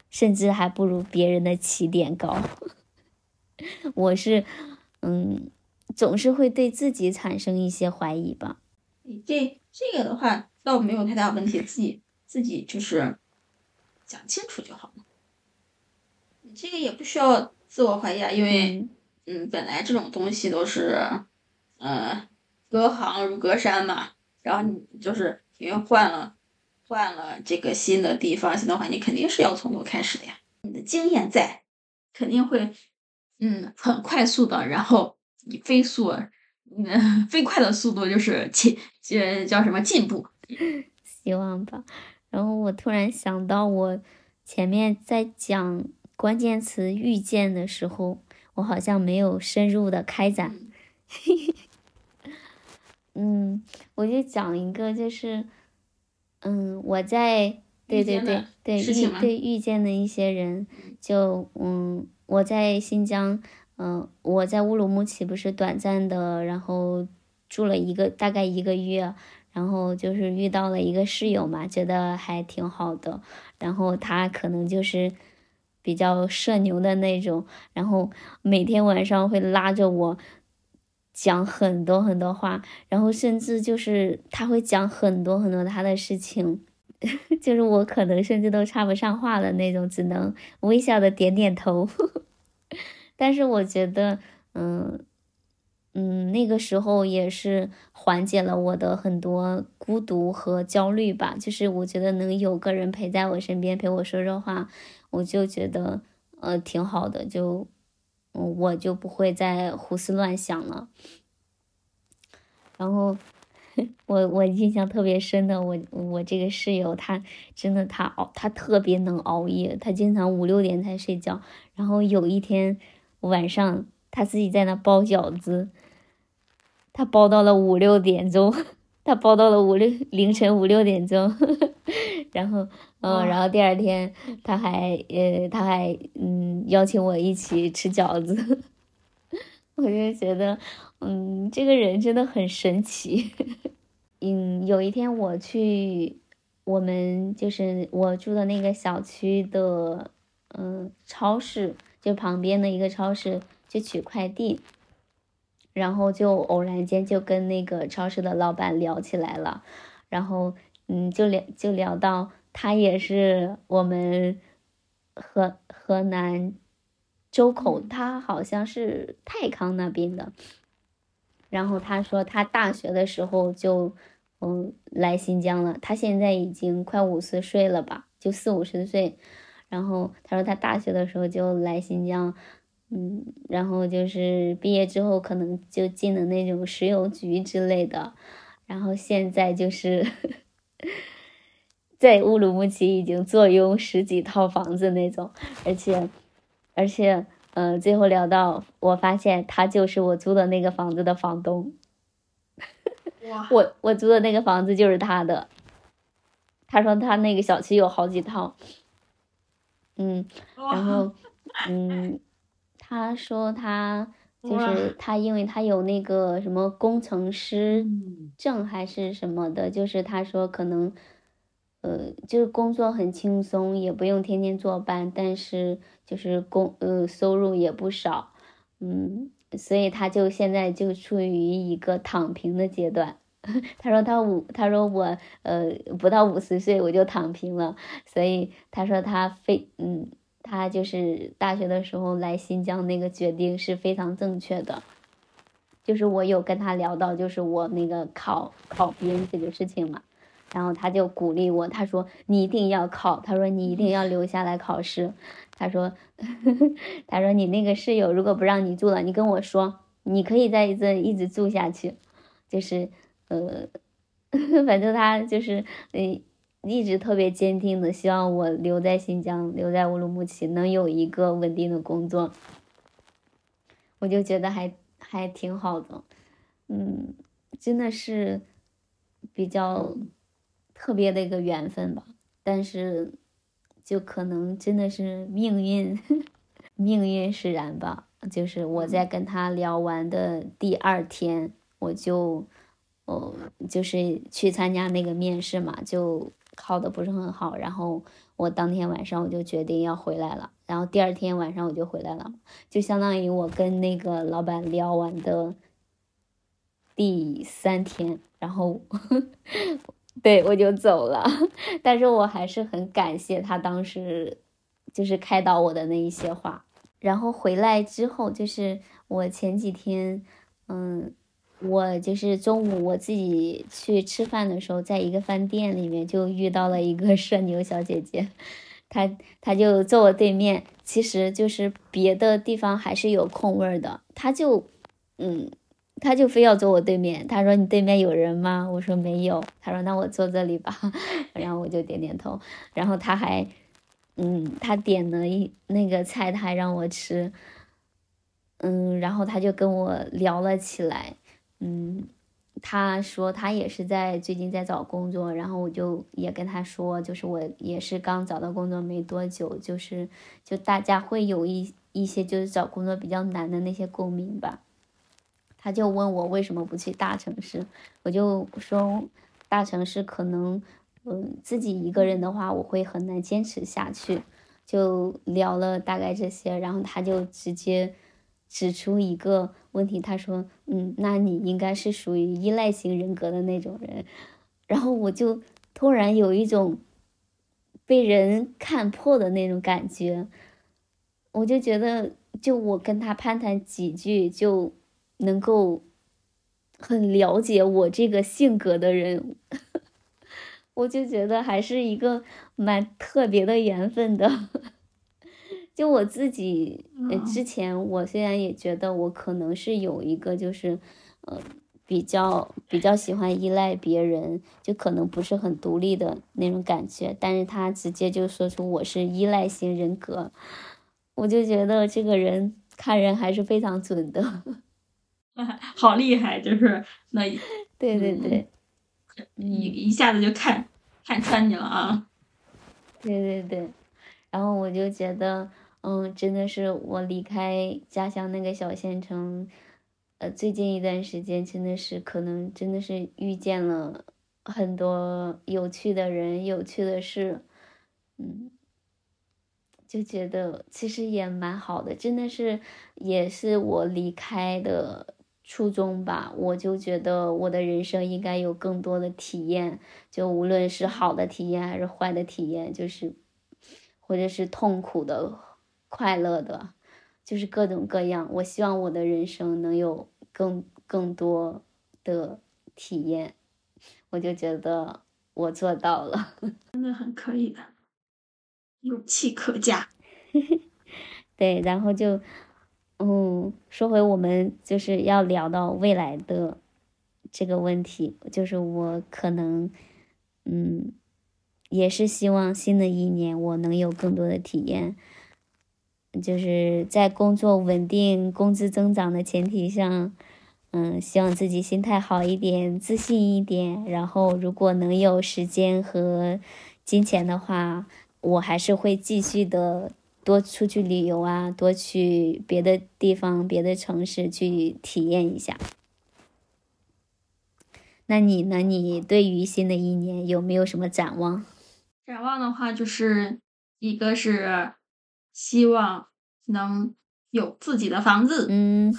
甚至还不如别人的起点高。我是，嗯，总是会对自己产生一些怀疑吧。这这个的话倒没有太大问题，自己自己就是讲清楚就好了。你这个也不需要自我怀疑啊，因为嗯嗯，本来这种东西都是，呃，隔行如隔山嘛。然后你就是因为换了换了这个新的地方、新的环境，肯定是要从头开始的呀。你的经验在，肯定会嗯很快速的，然后以飞速嗯 飞快的速度就是进呃叫什么进步。希望吧。然后我突然想到，我前面在讲关键词遇见的时候，我好像没有深入的开展。嗯，我就讲一个，就是，嗯，我在对对对对遇对遇见的一些人，就嗯，我在新疆，嗯、我在乌鲁木齐不是短暂的，然后住了一个大概一个月，然后就是遇到了一个室友嘛，觉得还挺好的，然后他可能就是比较社牛的那种，然后每天晚上会拉着我讲很多很多话，然后甚至就是他会讲很多很多他的事情，就是我可能甚至都插不上话的那种，只能微笑的点点头。但是我觉得，嗯嗯，那个时候也是缓解了我的很多孤独和焦虑吧。就是我觉得能有个人陪在我身边陪我说说话，我就觉得呃挺好的，就我就不会再胡思乱想了。然后 我我印象特别深的，我我这个室友他真的他熬他特别能熬夜，他经常五六点才睡觉。然后有一天晚上他自己在那包饺子，他包到了五六点钟，他包到了五六凌晨五六点钟，然后嗯、呃，然后第二天他还呃他还嗯邀请我一起吃饺子，我就觉得嗯这个人真的很神奇。嗯，有一天我去我们就是我住的那个小区的嗯超市，就旁边的一个超市去取快递，然后就偶然间就跟那个超市的老板聊起来了，然后嗯就聊就聊到他也是我们河河南周口，他好像是太康那边的。然后他说他大学的时候就嗯来新疆了，他现在已经快五十岁了吧，就四五十岁。然后他说他大学的时候就来新疆，嗯，然后就是毕业之后可能就进了那种石油局之类的，然后现在就是 在乌鲁木齐已经坐拥十几套房子那种，而且而且。嗯，最后聊到，我发现他就是我租的那个房子的房东。哇，我我租的那个房子就是他的。他说他那个小区有好几套。嗯，然后 嗯，他说他就是他，因为他有那个什么工程师证还是什么的，就是他说可能。呃，就是工作很轻松，也不用天天坐班，但是就是工呃收入也不少，嗯，所以他就现在就处于一个躺平的阶段。他说他五，他说我呃不到五十岁我就躺平了，所以他说他非嗯，他就是大学的时候来新疆那个决定是非常正确的。就是我有跟他聊到，就是我那个考考编这个事情嘛，然后他就鼓励我，他说你一定要考，他说你一定要留下来考试，他说 他说你那个室友如果不让你住了，你跟我说，你可以在这一直住下去，就是呃，反正他就是呃一直特别坚定的希望我留在新疆，留在乌鲁木齐，能有一个稳定的工作，我就觉得还。还挺好的，嗯，真的是比较特别的一个缘分吧。但是，就可能真的是命运，命运使然吧。就是我在跟他聊完的第二天，我就，哦，就是去参加那个面试嘛，就考的不是很好。然后我当天晚上我就决定要回来了。然后第二天晚上我就回来了，就相当于我跟那个老板聊完的第三天，然后 对我就走了。但是我还是很感谢他当时就是开导我的那一些话。然后回来之后，就是我前几天，嗯，我就是中午我自己去吃饭的时候，在一个饭店里面就遇到了一个社牛小姐姐。她她就坐我对面，其实就是别的地方还是有空位的，她就，嗯，他就非要坐我对面。他说：“你对面有人吗？”我说：“没有。”他说：“那我坐这里吧。”然后我就点点头。然后他还，嗯，他点了一那个菜，他还让我吃，嗯，然后他就跟我聊了起来，嗯。他说他也是在最近在找工作，然后我就也跟他说，就是我也是刚找到工作没多久，就是就大家会有一一些就是找工作比较难的那些共鸣吧。他就问我为什么不去大城市，我就说大城市可能嗯自己一个人的话我会很难坚持下去，就聊了大概这些，然后他就直接。指出一个问题，他说：“嗯，那你应该是属于依赖型人格的那种人。”然后我就突然有一种被人看破的那种感觉，我就觉得，就我跟他攀谈几句，就能够很了解我这个性格的人，我就觉得还是一个蛮特别的缘分的。就我自己，呃，之前我虽然也觉得我可能是有一个，就是，呃，比较比较喜欢依赖别人，就可能不是很独立的那种感觉，但是他直接就说出我是依赖型人格，我就觉得这个人看人还是非常准的，好厉害，就是那，对对对，一一下子就看看穿你了啊，对对对，然后我就觉得。嗯，真的是我离开家乡那个小县城，呃，最近一段时间真的是可能真的是遇见了很多有趣的人、有趣的事，嗯，就觉得其实也蛮好的，真的是也是我离开的初衷吧。我就觉得我的人生应该有更多的体验，就无论是好的体验还是坏的体验，就是或者是痛苦的。快乐的，就是各种各样。我希望我的人生能有更更多的体验，我就觉得我做到了，真的很可以的，勇气可嘉。对，然后就，嗯，说回我们就是要聊到未来的这个问题，就是我可能，嗯，也是希望新的一年我能有更多的体验。就是在工作稳定、工资增长的前提上，嗯，希望自己心态好一点、自信一点。然后，如果能有时间和金钱的话，我还是会继续的多出去旅游啊，多去别的地方、别的城市去体验一下。那你呢？你对于新的一年有没有什么展望？展望的话，就是一个是。希望能有自己的房子，嗯，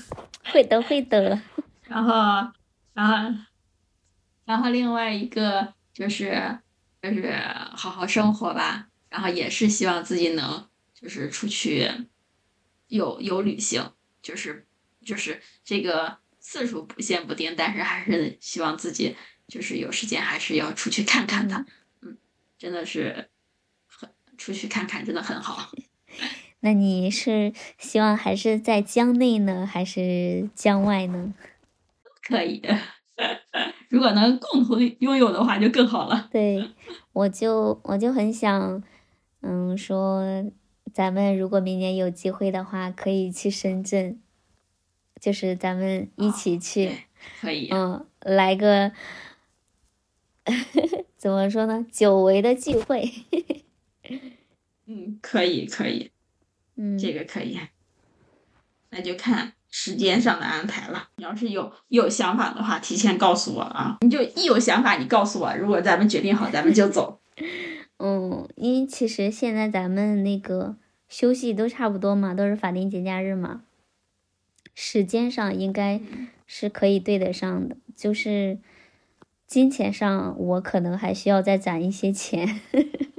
会的，会的。然后，然后，然后另外一个就是就是好好生活吧。然后也是希望自己能就是出去有有旅行，就是就是这个次数不限不定，但是还是希望自己就是有时间还是要出去看看的。嗯，真的是很出去看看，真的很好。那你是希望还是在江内呢，还是江外呢？可以，如果能共同拥有的话，就更好了。对，我就我就很想，嗯，说咱们如果明年有机会的话，可以去深圳，就是咱们一起去，可以，嗯，来个 怎么说呢？久违的聚会。嗯，可以，可以。嗯，这个可以，那就看时间上的安排了。你要是有有想法的话，提前告诉我啊。你就一有想法，你告诉我。如果咱们决定好，咱们就走。嗯，因为其实现在咱们那个休息都差不多嘛，都是法定节假日嘛，时间上应该是可以对得上的。就是金钱上，我可能还需要再攒一些钱。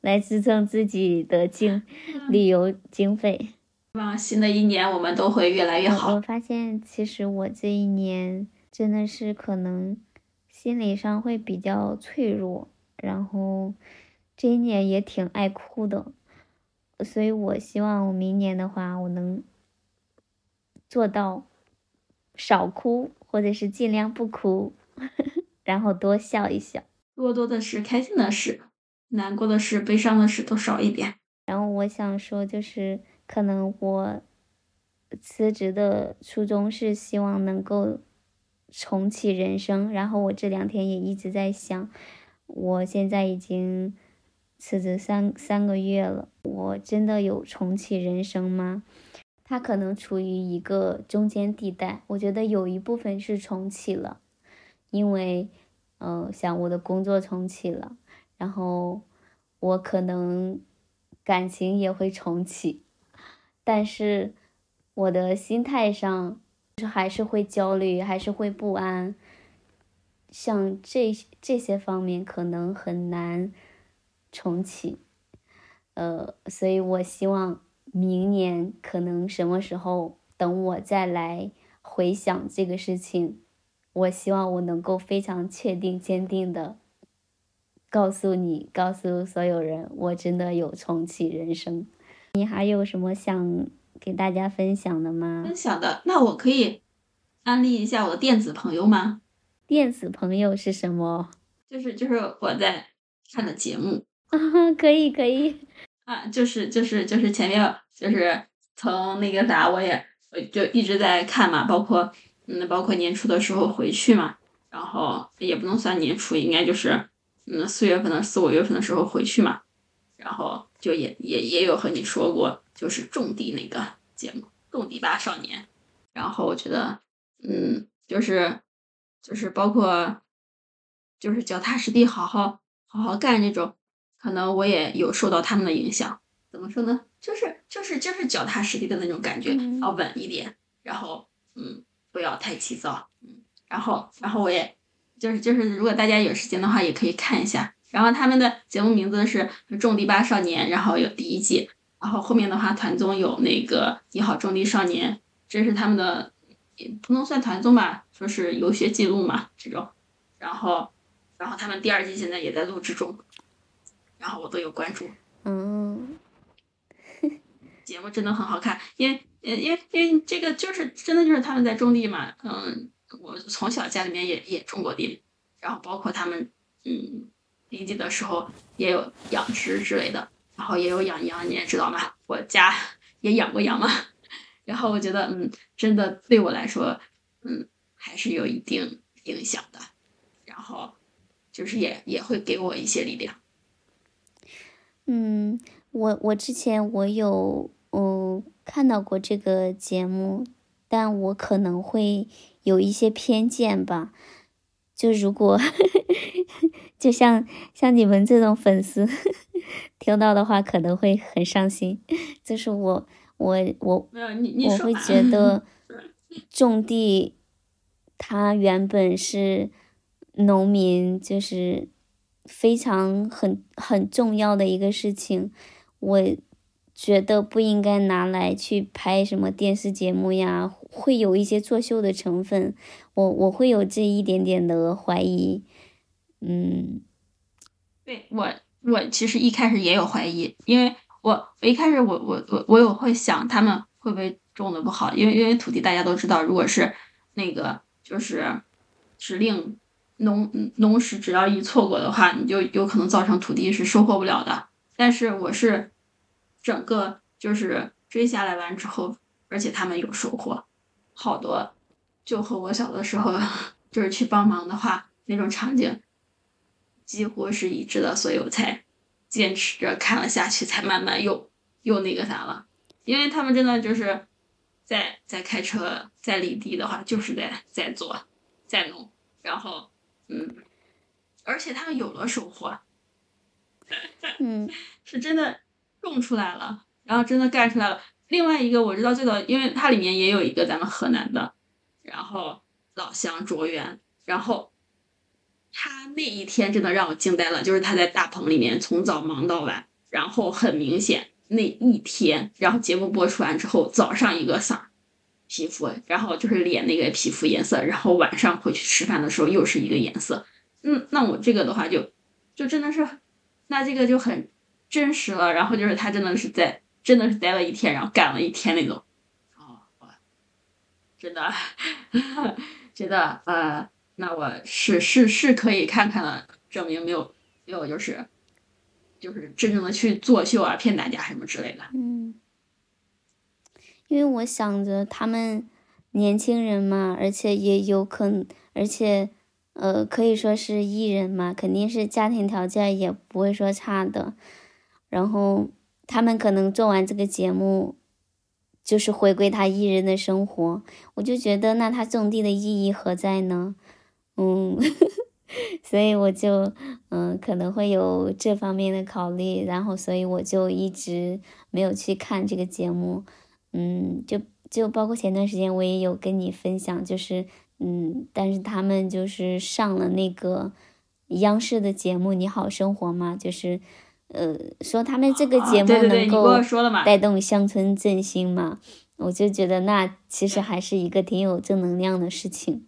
来支撑自己的经旅游经费。希望新的一年我们都会越来越好。我发现其实我这一年真的是可能心理上会比较脆弱，然后这一年也挺爱哭的，所以我希望我明年的话我能做到少哭，或者是尽量不哭，然后多笑一笑，多多的是开心的事。难过的事、悲伤的事都少一点。然后我想说，就是可能我辞职的初衷是希望能够重启人生。然后我这两天也一直在想，我现在已经辞职三三个月了，我真的有重启人生吗？它可能处于一个中间地带。我觉得有一部分是重启了，因为，嗯，像我的工作重启了。然后我可能感情也会重启，但是我的心态上还是会焦虑，还是会不安。像这这些方面可能很难重启，呃，所以我希望明年可能什么时候等我再来回想这个事情，我希望我能够非常确定、坚定的。告诉你，告诉所有人，我真的有重启人生。你还有什么想给大家分享的吗？分享的，那我可以安利一下我的电子朋友吗？电子朋友是什么？就是就是我在看的节目 啊，可以可以啊，就是就是就是前面就是从那个啥，我也我就一直在看嘛，包括嗯，包括年初的时候回去嘛，然后也不能算年初，应该就是。嗯，四月份的四五月份的时候回去嘛，然后就也也也有和你说过，就是种地那个节目《种地吧少年》，然后我觉得，嗯，就是就是包括就是脚踏实地好好好好干这种，可能我也有受到他们的影响。怎么说呢？就是就是就是脚踏实地的那种感觉，要稳一点，然后嗯，不要太急躁，嗯，然后然后我也。就是就是，如果大家有时间的话，也可以看一下。然后他们的节目名字是《种地吧少年》，然后有第一季，然后后面的话团综有那个《你好种地少年》，这是他们的，也不能算团综吧，说是游学记录嘛这种。然后，然后他们第二季现在也在录制中，然后我都有关注。嗯，节目真的很好看，因为，因为，因为这个就是真的就是他们在种地嘛，嗯。我从小家里面也也种过地，然后包括他们，嗯，临地的时候也有养殖之类的，然后也有养羊，你也知道吗？我家也养过羊嘛，然后我觉得，嗯，真的对我来说，嗯，还是有一定影响的，然后就是也也会给我一些力量。嗯，我我之前我有嗯看到过这个节目，但我可能会。有一些偏见吧，就如果 就像像你们这种粉丝听到的话，可能会很伤心。就是我我我我会觉得，种地，它原本是农民，就是非常很很重要的一个事情。我觉得不应该拿来去拍什么电视节目呀，会有一些作秀的成分。我我会有这一点点的怀疑。嗯，对我我其实一开始也有怀疑，因为我我一开始我我我我有会想他们会不会。种的不好，因为因为土地大家都知道，如果是那个就是指令农农时，只要一错过的话，你就有可能造成土地是收获不了的。但是我是整个就是追下来完之后，而且他们有收获，好多就和我小的时候 就是去帮忙的话那种场景几乎是一致的，所以我才坚持着看了下去，才慢慢又又那个啥了，因为他们真的就是。在在开车在犁地的话，就是在在做，在弄，然后嗯，而且他们有了收获，嗯，是真的种出来了，然后真的干出来了。另外一个我知道最早，因为它里面也有一个咱们河南的，然后老乡卓源，然后他那一天真的让我惊呆了，就是他在大棚里面从早忙到晚，然后很明显。那一天，然后节目播出完之后，早上一个色皮肤，然后就是脸那个皮肤颜色，然后晚上回去吃饭的时候又是一个颜色。嗯，那我这个的话就就真的是，那这个就很真实了。然后就是他真的是在真的是待了一天，然后干了一天那种。哦，真的，觉得呃，那我是是是可以看看了，证明没有没有就是。就是真正的去作秀啊，骗大家什么之类的。嗯，因为我想着他们年轻人嘛，而且也有可能，而且呃，可以说是艺人嘛，肯定是家庭条件也不会说差的。然后他们可能做完这个节目，就是回归他艺人的生活。我就觉得，那他种地的意义何在呢？嗯。所以我就嗯可能会有这方面的考虑，然后所以我就一直没有去看这个节目，嗯，就就包括前段时间我也有跟你分享，就是嗯，但是他们就是上了那个央视的节目《你好生活》嘛，就是呃说他们这个节目能够带动乡村振兴嘛，我就觉得那其实还是一个挺有正能量的事情，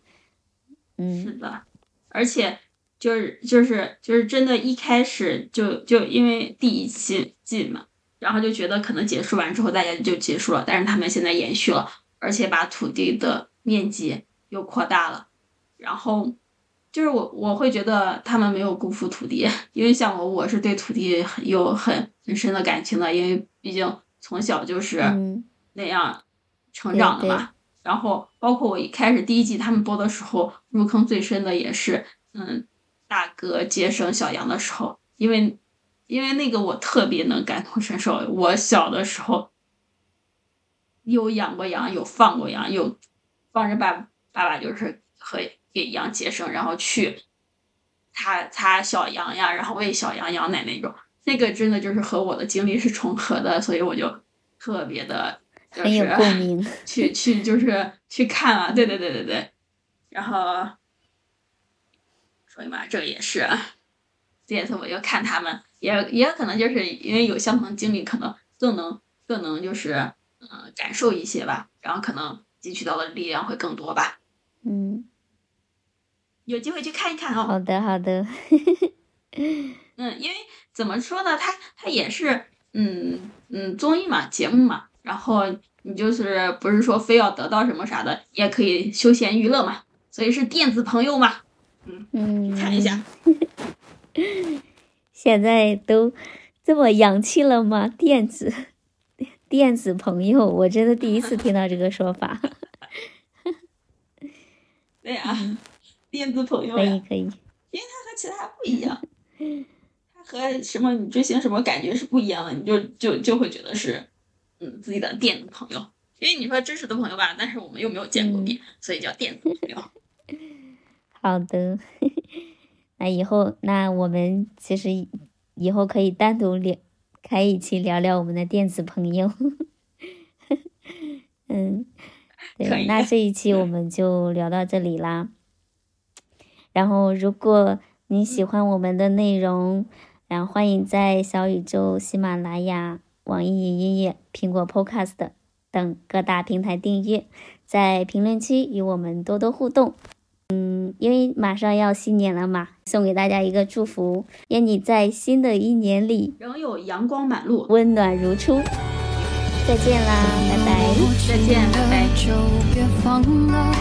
嗯，是的。而且就是就是就是真的，一开始就就因为第一期进嘛，然后就觉得可能结束完之后大家就结束了，但是他们现在延续了，而且把土地的面积又扩大了，然后就是我我会觉得他们没有辜负土地，因为像我我是对土地有很很深的感情的，因为毕竟从小就是那样成长的嘛。然后，包括我一开始第一季他们播的时候，入坑最深的也是，嗯，大哥接生小羊的时候，因为，因为那个我特别能感同身受。我小的时候，有养过羊，有放过羊，有帮着爸爸爸就是和给羊接生，然后去擦擦小羊呀，然后喂小羊羊奶那种，那个真的就是和我的经历是重合的，所以我就特别的。很有共鸣，去去就是去看了，对对对对对，然后，所以嘛，这个也是，这也是我就看他们，也也可能就是因为有相同经历，可能更能更能就是嗯感受一些吧，然后可能汲取到的力量会更多吧。嗯，有机会去看一看哦。好的好的。嗯，因为怎么说呢，它它也是嗯嗯综艺嘛，节目嘛。然后你就是不是说非要得到什么啥的，也可以休闲娱乐嘛，所以是电子朋友嘛，嗯嗯，看一下。现在都这么洋气了吗？电子电子朋友，我真的第一次听到这个说法。对呀，电子朋友可以可以，因为它和其他不一样，它和什么你追星什么感觉是不一样的，你就就就会觉得是。嗯，自己的电子朋友，因为你说真实的朋友吧，但是我们又没有见过面，所以叫电子朋友。好的，那以后那我们其实以后可以单独聊，开一期聊聊我们的电子朋友。嗯，对，那这一期我们就聊到这里啦。然后，如果你喜欢我们的内容，然后欢迎在小宇宙、喜马拉雅、网易云音乐、苹果 Podcast 等各大平台订阅，在评论区与我们多多互动。嗯，因为马上要新年了嘛，送给大家一个祝福，愿你在新的一年里仍有阳光满路，温暖如初。再见啦，拜拜！再见，拜拜。